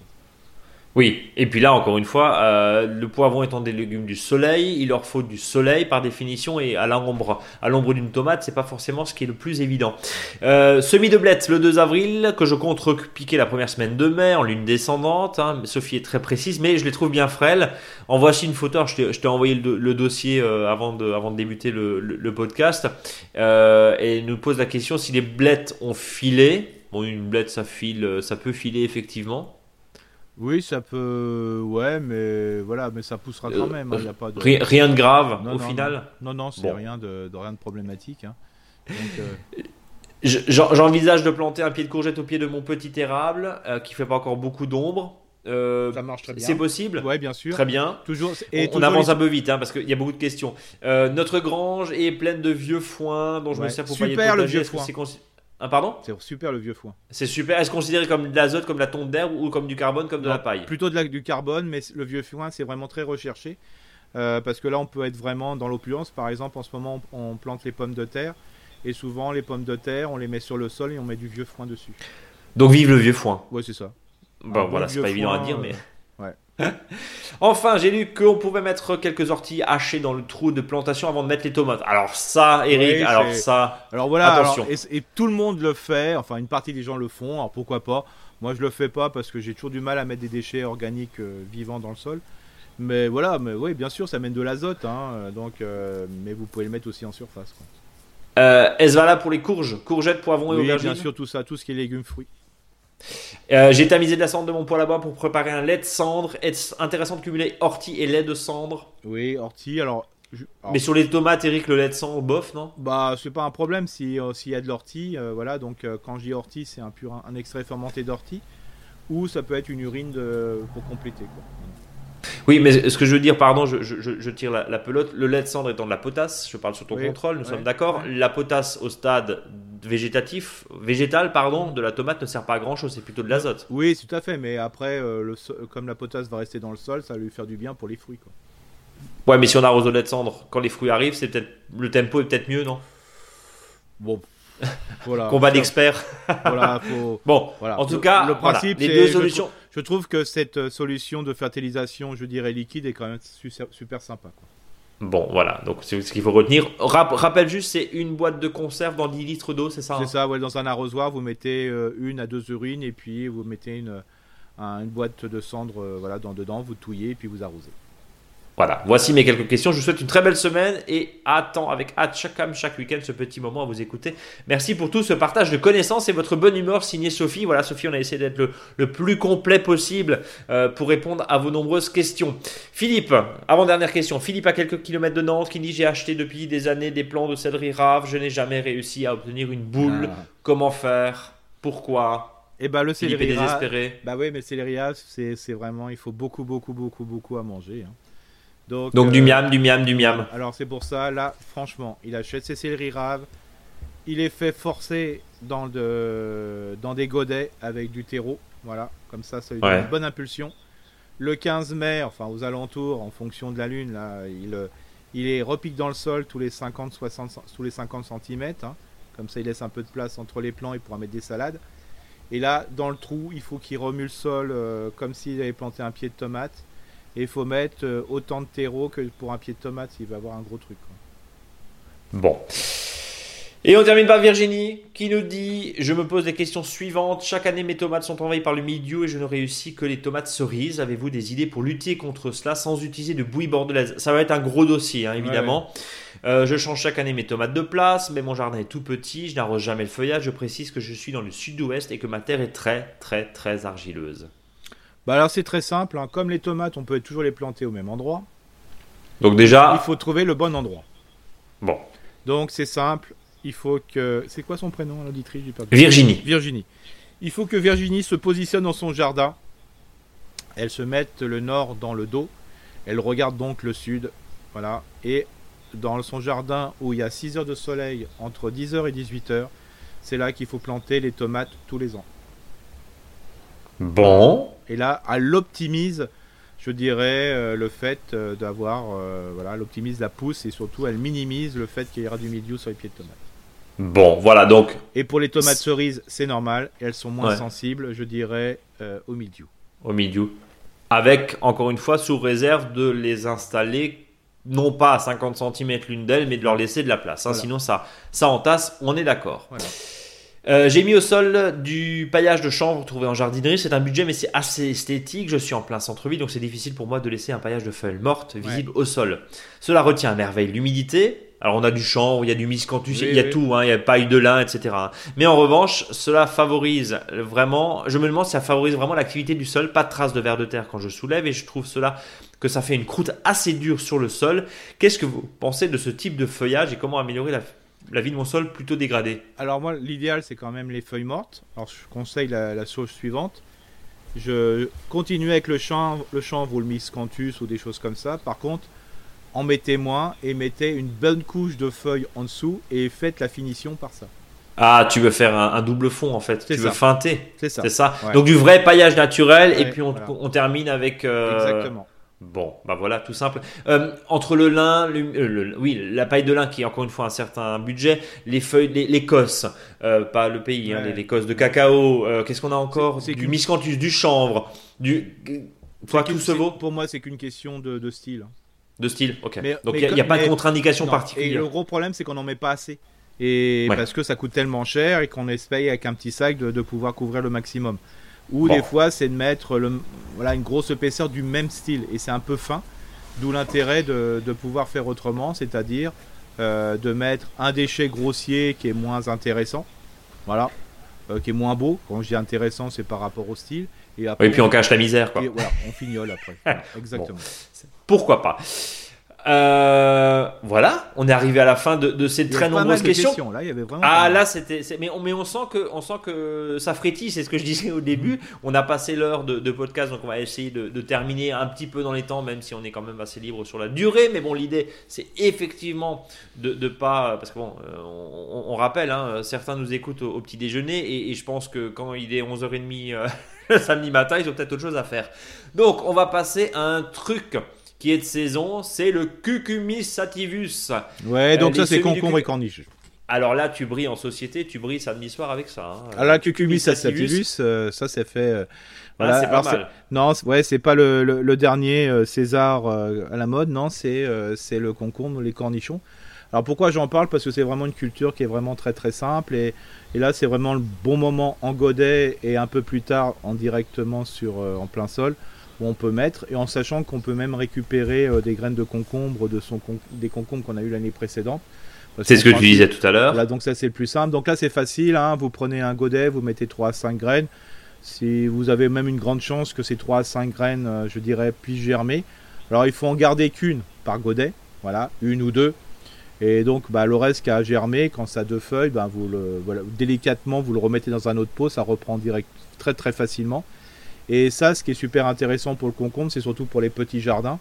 Oui, et puis là, encore une fois, euh, le poivron étant des légumes du soleil, il leur faut du soleil par définition, et à l'ombre, à l'ombre d'une tomate, c'est pas forcément ce qui est le plus évident. Euh, semis de blettes le 2 avril, que je compte repiquer la première semaine de mai, en lune descendante. hein. Sophie est très précise, mais je les trouve bien frêles. En voici une photo, je t'ai- envoyé le, do- le dossier euh, avant, de, débuter le, podcast, euh, et nous pose la question si les blettes ont filé. Bon, une blette, ça file, ça peut filer effectivement. Oui, ça peut. Ouais, mais voilà, mais ça poussera quand Euh, même. Il y a pas de. Ri- Rien de grave Non, au non, final. Non, non, c'est Bon. rien de, de rien de problématique. hein. Donc, euh, [laughs] Je- j'en- J'envisage de planter un pied de courgette au pied de mon petit érable euh, qui fait pas encore beaucoup d'ombre. Euh, ça marche très bien. c'est possible? Ouais, bien sûr. Très bien. Toujours. on, on toujours avance les- un peu vite hein, parce qu'il y a beaucoup de questions. Euh, notre grange est pleine de vieux foin dont je me Ouais. sers pour Super, pailler le potager. vieux Est-ce que foin. c'est Ah, pardon C'est super le vieux foin. C'est super. Est-ce considéré comme de l'azote, comme de la tonte d'air ou comme du carbone, comme de Non, la paille Plutôt de la, du carbone, mais le vieux foin, c'est vraiment très recherché. Euh, parce que là, on peut être vraiment dans l'opulence. Par exemple, en ce moment, on, on plante les pommes de terre. Et souvent, les pommes de terre, on les met sur le sol et on met du vieux foin dessus. Donc vive le vieux foin. Ouais, c'est ça. Bon, voilà, c'est pas évident à dire, euh, mais. [laughs] enfin, j'ai lu qu'on pouvait mettre quelques orties hachées dans le trou de plantation avant de mettre les tomates. Alors ça, Eric, Oui, alors ça. Alors voilà, Attention. alors, et, et tout le monde le fait, enfin une partie des gens le font, alors pourquoi pas Moi je le fais pas parce que j'ai toujours du mal à mettre des déchets organiques euh, vivants dans le sol. Mais voilà, mais oui, bien sûr, ça mène de l'azote, hein, donc, euh, mais vous pouvez le mettre aussi en surface. quoi. Euh, Est-ce valable pour les courges? Courgettes, poivrons et Oui, aubergines? bien sûr, tout ça, tout ce qui est légumes, fruits. Euh, J'ai tamisé de la cendre de mon poêle à bois pour préparer un lait de cendre. Est-ce intéressant de cumuler ortie et lait de cendre Oui, ortie, alors. je- alors, Mais sur les tomates, Eric, le lait de cendre, bof, non? Bah, c'est pas un problème si, euh, s'il y a de l'ortie, euh, voilà, donc euh, quand je dis ortie, c'est un pur un extrait fermenté d'ortie, ou ça peut être une urine de, pour compléter. Quoi. Oui, mais ce que je veux dire, pardon, je, je- je- je tire la, la pelote. Le lait de cendre étant de la potasse, je parle sur ton Oui, contrôle, nous sommes d'accord. La potasse au stade végétatif, végétal, pardon, de la tomate ne sert pas à grand chose, c'est plutôt de l'azote. Oui, tout à fait, mais après, euh, le so- comme la potasse va rester dans le sol, ça va lui faire du bien pour les fruits. Quoi. Ouais, mais si on arrose au lait de cendre, quand les fruits arrivent, c'est peut-être le tempo est peut-être mieux, non? Bon, [laughs] voilà. Combat d'experts. Voilà, faut- [laughs] Bon, voilà. en tout Le- cas, le voilà, principe, les deux solutions. Je trouve que cette euh, solution de fertilisation, je dirais liquide, est quand même su- super sympa. Quoi. Bon, voilà, donc c'est ce qu'il faut retenir. Rap- rappelle juste, c'est une boîte de conserve dans 10 litres d'eau, c'est ça C'est hein ça, ouais, dans un arrosoir, vous mettez euh, une à deux urines et puis vous mettez une, un- une boîte de cendre euh, voilà, dans, dedans, vous touillez et puis vous arrosez. Voilà, voici mes quelques questions. Je vous souhaite une très belle semaine et attends avec hâte chaque, comme chaque week-end ce petit moment à vous écouter. Merci pour tout ce partage de connaissances et votre bonne humeur signé Sophie. Voilà, Sophie, on a essayé d'être le, le plus complet possible euh, pour répondre à vos nombreuses questions. Philippe, avant-dernière question. Philippe, à quelques kilomètres de Nantes, qui dit J'ai acheté depuis des années des plants de céleri rave. Je n'ai jamais réussi à obtenir une boule. Ah. Comment faire? Pourquoi? Et bah le Philippe est céleri rave- désespéré. Bah oui, mais céleri rave, c'est c'est vraiment, il faut beaucoup, beaucoup, beaucoup, beaucoup à manger. hein. Donc, Donc euh, du miam, du miam, du miam. Alors c'est pour ça, là, franchement, il achète ses céleri raves, il est fait forcer dans, de, dans des godets avec du terreau, voilà, comme ça, ça lui donne Ouais. une bonne impulsion. Le 15 mai, enfin aux alentours, en fonction de la lune, là, il, euh, il est repique dans le sol tous les 50, 60, cent- tous les 50 cm, comme ça il laisse un peu de place entre les plants, il pourra mettre des salades. Et là, dans le trou, il faut qu'il remue le sol euh, comme s'il avait planté un pied de tomate. Et il faut mettre euh, autant de terreau que pour un pied de tomate s'il veut avoir un gros truc. quoi. Bon. Et on termine par Virginie qui nous dit Je me pose les questions suivantes. Chaque année, mes tomates sont envahies par le mildiou et je ne réussis que les tomates cerises. Avez-vous des idées pour lutter contre cela sans utiliser de bouillie bordelaise? Ça va être un gros dossier, hein, évidemment. Euh, je change chaque année mes tomates de place, mais mon jardin est tout petit. Je n'arrose jamais le feuillage. Je précise que je suis dans le sud-ouest et que ma terre est très, très, très argileuse. Bah alors c'est très simple, hein. comme les tomates, on peut toujours les planter au même endroit. Donc, déjà, Il faut trouver le bon endroit. Bon. Donc c'est simple, il faut que. C'est quoi son prénom, l'auditrice Virginie. Virginie. Il faut que Virginie se positionne dans son jardin. Elle se mette le nord dans le dos. Elle regarde donc le sud. Voilà. Et dans son jardin où il y a 6 heures de soleil entre 10h et 18h, c'est là qu'il faut planter les tomates tous les ans. Bon. Et là, elle optimise, je dirais, euh, le fait euh, d'avoir. Euh, voilà, elle optimise la pousse et surtout, elle minimise le fait qu'il y aura du milieu sur les pieds de tomates. Bon, voilà donc. Et pour les tomates cerises, c'est normal. Elles sont moins sensibles, je dirais, au milieu. Au milieu. Avec, encore une fois, sous réserve de les installer non pas à 50 cm l'une d'elles, mais de leur laisser de la place. Hein. Sinon, ça, ça entasse, on est d'accord. Euh, j'ai mis au sol du paillage de chanvre trouvé en jardinerie. C'est un budget, mais c'est assez esthétique. Je suis en plein centre-ville, donc c'est difficile pour moi de laisser un paillage de feuilles mortes visible au sol. Cela retient à merveille l'humidité. Alors on a du chanvre, il y a du miscanthus, il y a tout, hein, il y a paille de lin, etc. Mais en revanche, cela favorise vraiment, je me demande si ça favorise vraiment l'activité du sol, pas de traces de verre de terre quand je soulève, et je trouve cela que ça fait une croûte assez dure sur le sol. Qu'est-ce que vous pensez de ce type de feuillage et comment améliorer la, vie de mon sol plutôt dégradé Alors moi, l'idéal, c'est quand même les feuilles mortes. Alors je conseille la, chose suivante. Je continue avec le chanvre, le chanvre ou le miscanthus ou des choses comme ça. Par contre, en mettez moins et mettez une bonne couche de feuilles en dessous et faites la finition par ça. Ah, tu veux faire un, double fond en fait. Tu veux feinter. C'est ça. C'est ça. Donc du vrai paillage naturel et puis on, termine avec. Euh, Exactement. Bon, bah voilà, tout simple. Euh, entre le lin, euh, oui, la paille de lin qui est encore une fois un certain budget, les feuilles, l'Écosse, euh, pas le pays, hein, l'Écosse de cacao. Qu'est-ce qu'on a encore Du miscanthus, du chanvre, du. Toi, tout se vaut Pour moi, c'est qu'une question de, style. De style, ok. Donc il n'y a, pas de contre-indication particulière. Et le gros problème, c'est qu'on n'en met pas assez. Et parce que ça coûte tellement cher et qu'on espère avec un petit sac de pouvoir couvrir le maximum. Ou des fois, c'est de mettre le, voilà, une grosse épaisseur du même style. Et c'est un peu fin. D'où l'intérêt de, de, pouvoir faire autrement, c'est-à-dire euh, de mettre un déchet grossier qui est moins intéressant. Voilà. Euh, qui est moins beau. Quand je dis intéressant, c'est par rapport au style. Et, après, et puis on cache la misère. Quoi. Et voilà, on fignole après. [laughs] Exactement. Pourquoi pas euh, voilà, on est arrivé à la fin de, ces très nombreuses questions. Là, il y avait vraiment ah là, c'était, mais on, mais on sent que, on sent que ça frétille. C'est ce que je disais au début. On a passé l'heure de, podcast, donc on va essayer de, terminer un petit peu dans les temps, même si on est quand même assez libre sur la durée. Mais bon, l'idée, c'est effectivement de, de pas, parce que bon, euh, on, rappelle, hein, certains nous écoutent au, petit déjeuner, et, je pense que quand il est 11h30 euh, [laughs] samedi matin, ils ont peut-être autre chose à faire. Donc, on va passer à un truc qui est de saison, c'est le Cucumis sativus. Ouais, donc ça c'est concombre et corniche. Alors là, tu brilles en société, tu brilles samedi soir avec ça. Hein. Alors, ah, la Cucumis sativus, euh, ça c'est fait. Euh, ah, voilà. c'est pas mal. Non, ouais, c'est pas le, dernier euh, César à la mode, non, c'est c'est le concombre, les cornichons. Alors pourquoi j'en parle? Parce que c'est vraiment une culture qui est vraiment très très simple et, et là c'est vraiment le bon moment en godet et un peu plus tard en directement sur en plein sol on peut mettre, et en sachant qu'on peut même récupérer euh, des graines de concombre de son des concombres qu'on a eu l'année précédente. C'est ce que tu disais tout à l'heure. Là, donc ça c'est le plus simple. Donc là c'est facile, hein. vous prenez un godet, vous mettez 3 à 5 graines. Si vous avez même une grande chance que ces 3 à 5 graines, euh, je dirais, puissent germer. Alors il faut en garder qu'une par godet, voilà, une ou deux. Et donc bah, le reste qui a germé, quand ça a deux feuilles, bah, vous le, délicatement vous le remettez dans un autre pot, ça reprend direct, très très facilement. Et ça, ce qui est super intéressant pour le concombre, c'est surtout pour les petits jardins,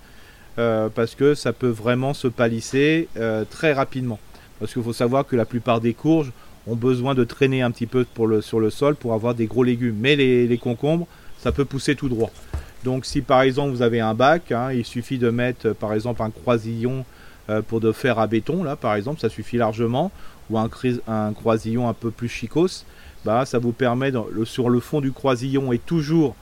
euh, parce que ça peut vraiment se palisser euh, très rapidement. Parce qu'il faut savoir que la plupart des courges ont besoin de traîner un petit peu sur le sol pour avoir des gros légumes. Mais les, concombres, ça peut pousser tout droit. Donc si par exemple vous avez un bac, hein, il suffit de mettre par exemple un croisillon euh, pour de fer à béton, là par exemple, ça suffit largement, ou un, un croisillon un peu plus chicos, bah, ça vous permet sur le fond du croisillon et toujours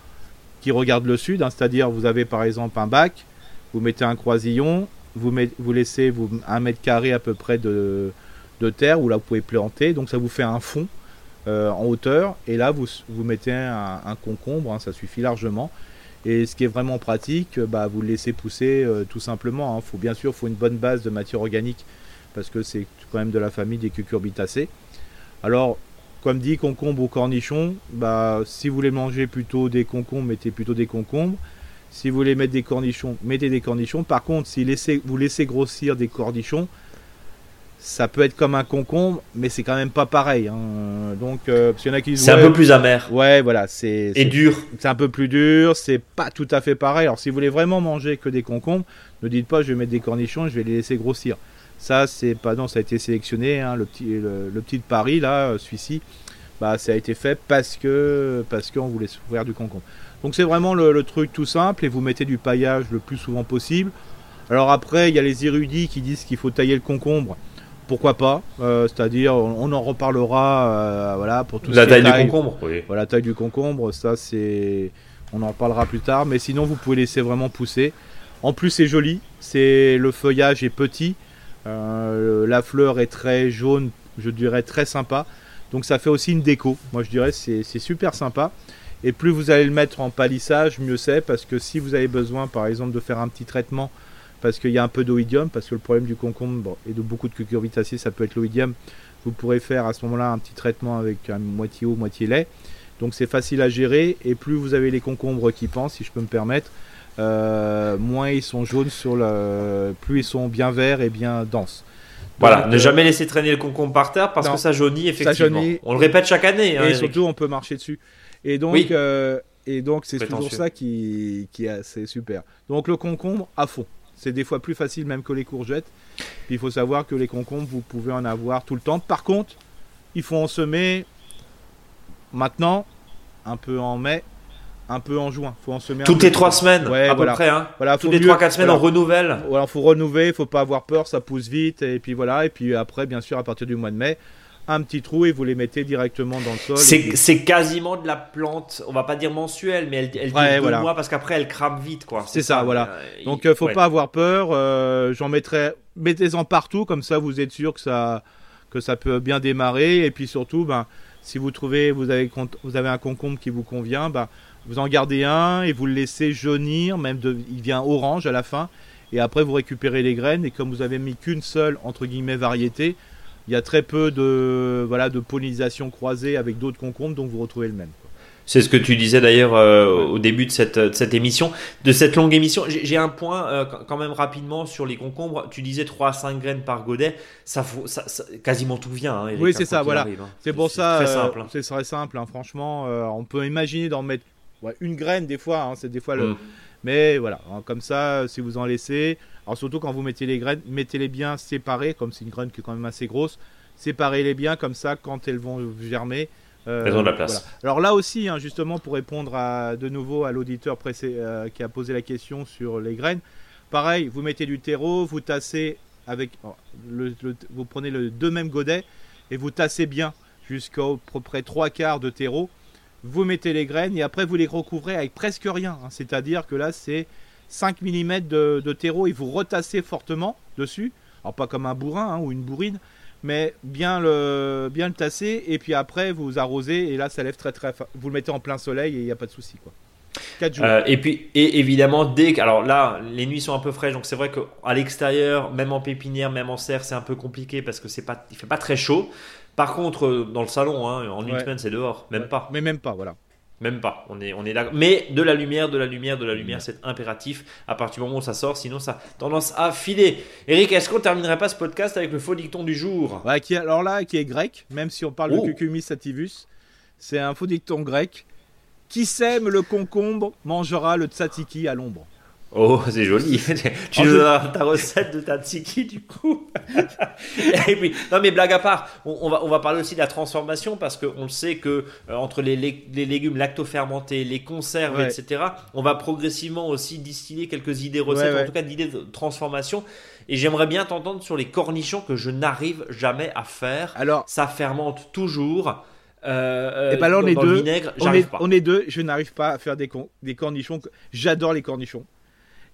qui regarde le sud, hein, c'est-à-dire vous avez par exemple un bac, vous mettez un croisillon, vous, vous laissez vous, un mètre carré à peu près de, terre où là vous pouvez planter, donc ça vous fait un fond euh, en hauteur, et là vous, vous mettez un, concombre, hein, ça suffit largement. Et ce qui est vraiment pratique, bah, vous le laissez pousser euh, tout simplement. Hein. Faut, bien sûr, il faut une bonne base de matière organique parce que c'est quand même de la famille des cucurbitacées. Alors, comme dit, concombre ou cornichon, bah, si vous voulez manger plutôt des concombres, mettez plutôt des concombres. Si vous voulez mettre des cornichons, mettez des cornichons. Par contre, si vous laissez grossir des cornichons, ça peut être comme un concombre, mais c'est quand même pas pareil. Hein. Donc, euh, parce y en a qui C'est un peu plus amer Ouais, voilà, c'est et dur. c'est un peu plus dur, c'est pas tout à fait pareil. Alors, si vous voulez vraiment manger que des concombres, ne dites pas je vais mettre des cornichons je vais les laisser grossir. Ça, c'est pas non, ça a été sélectionné. hein, le petit, le, le petit de Paris là, euh, celui-ci, bah, ça a été fait parce que parce qu'on voulait se faire du concombre. Donc, c'est vraiment le, le truc tout simple et vous mettez du paillage le plus souvent possible. Alors après, il y a les érudits qui disent qu'il faut tailler le concombre. Pourquoi pas? Euh, C'est-à-dire, on, on en reparlera, euh, voilà, pour tout La taille du concombre. Oui. voilà, taille du concombre, ça c'est. On en parlera plus tard, mais sinon vous pouvez laisser vraiment pousser. En plus, c'est joli, c'est le feuillage est petit, la fleur est très jaune, je dirais très sympa. Donc ça fait aussi une déco. Moi je dirais c'est c'est super sympa. Et plus vous allez le mettre en palissage, mieux c'est parce que si vous avez besoin par exemple de faire un petit traitement parce qu'il y a un peu d'oïdium, parce que le problème du concombre et de beaucoup de cucurbitacées ça peut être l'oïdium, vous pourrez faire à ce moment-là un petit traitement avec un moitié eau, moitié lait. Donc c'est facile à gérer et plus vous avez les concombres qui pensent, si je peux me permettre, euh, moins ils sont jaunes sur le, plus ils sont bien verts et bien denses. Voilà, ne euh, jamais laisser traîner le concombre par terre parce non. que ça jaunit effectivement. jaunit. On le répète chaque année. hein, et surtout on peut marcher dessus. Et donc Oui. euh, et donc c'est toujours ça qui qui est super. Donc le concombre à fond. C'est des fois plus facile même que les courgettes. Puis il faut savoir que les concombres vous pouvez en avoir tout le temps. Par contre, il faut en semer maintenant, un peu en mai, un peu en juin. faut en semer Toutes les trois semaines, Ouais, à voilà. peu près. Hein. Voilà, Toutes les mieux- 3-4 semaines, voilà. on renouvelle. Voilà, faut renouveler, faut pas avoir peur, ça pousse vite et puis voilà. Et puis après, bien sûr, à partir du mois de mai, un petit trou et vous les mettez directement dans le sol. C'est quasiment de la plante, on va pas dire mensuelle, mais elle, elle dure Ouais, deux voilà. mois parce qu'après elle crame vite. quoi. C'est ça, voilà. Euh, Donc il- euh, faut ouais. pas avoir peur. euh, J'en mettrai, mettez-en partout comme ça, vous êtes sûr que ça que ça peut bien démarrer. Et puis surtout, ben si vous trouvez, vous avez vous avez un concombre qui vous convient, ben vous en gardez un et vous le laissez jaunir, même de, il devient orange à la fin. Et après vous récupérez les graines et comme vous avez mis qu'une seule entre guillemets variété, il y a très peu de voilà de pollinisation croisée avec d'autres concombres, donc vous retrouvez le même. C'est ce que tu disais d'ailleurs euh, au début de cette, de cette émission, de cette longue émission. J'ai un point euh, quand même rapidement sur les concombres. Tu disais 3 à 5 graines par godet. Ça, faut, ça, ça- quasiment tout vient. hein, Eric, Oui, hein, c'est ça, il voilà. hein. C'est pour ça, Très euh, simple. hein. c'est très simple, hein, franchement. euh, on peut imaginer d'en mettre ouais, une graine des fois, hein, c'est des fois le. Mm. Mais voilà, hein, comme ça, si vous en laissez, alors surtout quand vous mettez les graines, mettez-les bien séparées, comme c'est une graine qui est quand même assez grosse, séparez-les bien comme ça quand elles vont germer. euh, Elles ont de la place. voilà. Alors là aussi, hein, justement, pour répondre à, de nouveau à l'auditeur pressé, euh, qui a posé la question sur les graines, pareil, vous mettez du terreau, vous tassez avec, oh, le, le- vous prenez le deux mêmes godets et vous tassez bien jusqu'à à peu près trois quarts de terreau. Vous mettez les graines et après vous les recouvrez avec presque rien. hein. C'est-à-dire que là c'est 5 mm de, terreau et vous retassez fortement dessus. Alors pas comme un bourrin hein, ou une bourrine, mais bien le, bien le tasser et puis après vous arrosez et là ça lève très très Vous le mettez en plein soleil et il n'y a pas de souci quoi. 4 jours. Euh, et puis, et évidemment, dès que, alors là, les nuits sont un peu fraîches, donc c'est vrai qu'à l'extérieur, même en pépinière, même en serre, c'est un peu compliqué parce que c'est pas, il fait pas très chaud. Par contre, euh, dans le salon, hein, en une Ouais. semaine, c'est dehors, même Ouais. pas, Mais même pas, voilà. même pas. On est, on est là. Mais de la lumière, de la lumière, de la lumière, c'est impératif. À partir du moment où ça sort, sinon ça a tendance à filer. Eric, est-ce qu'on terminerait pas ce podcast avec le faux dicton du jour? Ouais, qui, alors là, qui est grec, même si on parle Oh. de Cucumis sativus, c'est un faux dicton grec. Qui sème le concombre mangera le tzatziki à l'ombre. Oh, c'est joli. [laughs] [laughs] tu nous donneras ta recette de ta tzatziki du coup. [laughs] Et puis, non mais blague à part, on, on va, on va parler aussi de la transformation parce qu'on le sait que euh, entre les, les légumes lactofermentés, les conserves, Ouais. etc., on va progressivement aussi distiller quelques idées recettes, Ouais, ouais. en tout cas d'idées de transformation. Et j'aimerais bien t'entendre sur les cornichons que je n'arrive jamais à faire. Alors, Ça fermente toujours. Euh, Eh ben là, on est deux. vinaigre, on est, pas. on est deux, je n'arrive pas à faire des, con- des cornichons. J'adore les cornichons.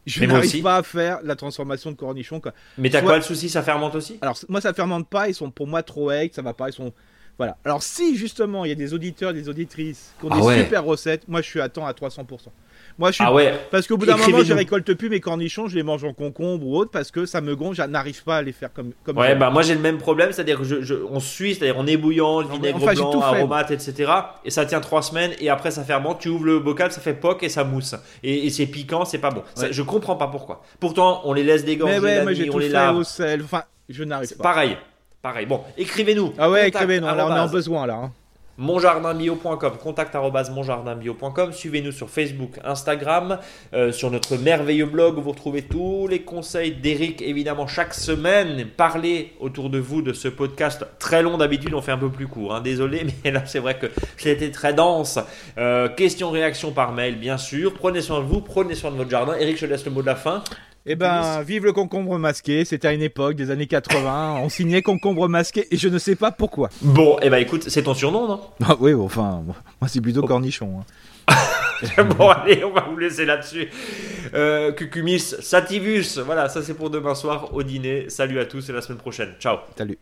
Je n'arrive pas à faire la transformation de cornichons. quoi. Mais t'as soit- quoi le souci? Ça fermente aussi? Alors, moi, ça fermente pas. Ils sont pour moi trop eggs. Ça va pas. Ils sont. Voilà. Alors, si justement il y a des auditeurs, des auditrices qui ont Ah des ouais. super recettes, moi je suis à temps à 300%. Moi je suis Ah ouais. Parce qu'au bout d'un moment, je récolte plus mes cornichons, je les mange en concombre ou autre parce que ça me gonfle, je n'arrive pas à les faire comme. comme Ouais, bah moi j'ai le même problème, c'est-à-dire que je, je- on suit, c'est-à-dire on ébouillant, le vinaigre enfin, blanc, tout fait, aromate, etc. Et ça tient trois semaines et après ça fermente, tu ouvres le bocal, ça fait poc et ça mousse. Et, et c'est piquant, c'est pas bon. Ça- je comprends pas pourquoi. Pourtant, on les laisse dégorger ouais, la nuit, on les lave. au sel. Enfin, je n'arrive pas. pareil. pareil. Bon, écrivez-nous. Ah ouais, écrivez-nous, on est en besoin là. hein. monjardinbio.com, contact monjardinbio.com, suivez-nous sur Facebook, Instagram, euh, sur notre merveilleux blog où vous retrouvez tous les conseils d'Eric, évidemment, chaque semaine. Parlez autour de vous de ce podcast très long d'habitude, on fait un peu plus court, hein, désolé, [laughs] mais là c'est vrai que c'était très dense. Euh, questions, réactions par mail, bien sûr. Prenez soin de vous, prenez soin de votre jardin. Eric, je laisse le mot de la fin. Eh ben, vive le concombre masqué, c'était à une époque des années 80, on signait concombre masqué et je ne sais pas pourquoi. Bon, et eh ben écoute, c'est ton surnom, non? Ah oui, bon, enfin, moi c'est plutôt cornichon. hein. [laughs] bon, allez, on va vous laisser là-dessus. Euh, Cucumis sativus, voilà, ça c'est pour demain soir au dîner. Salut à tous et à la semaine prochaine. Ciao. Salut.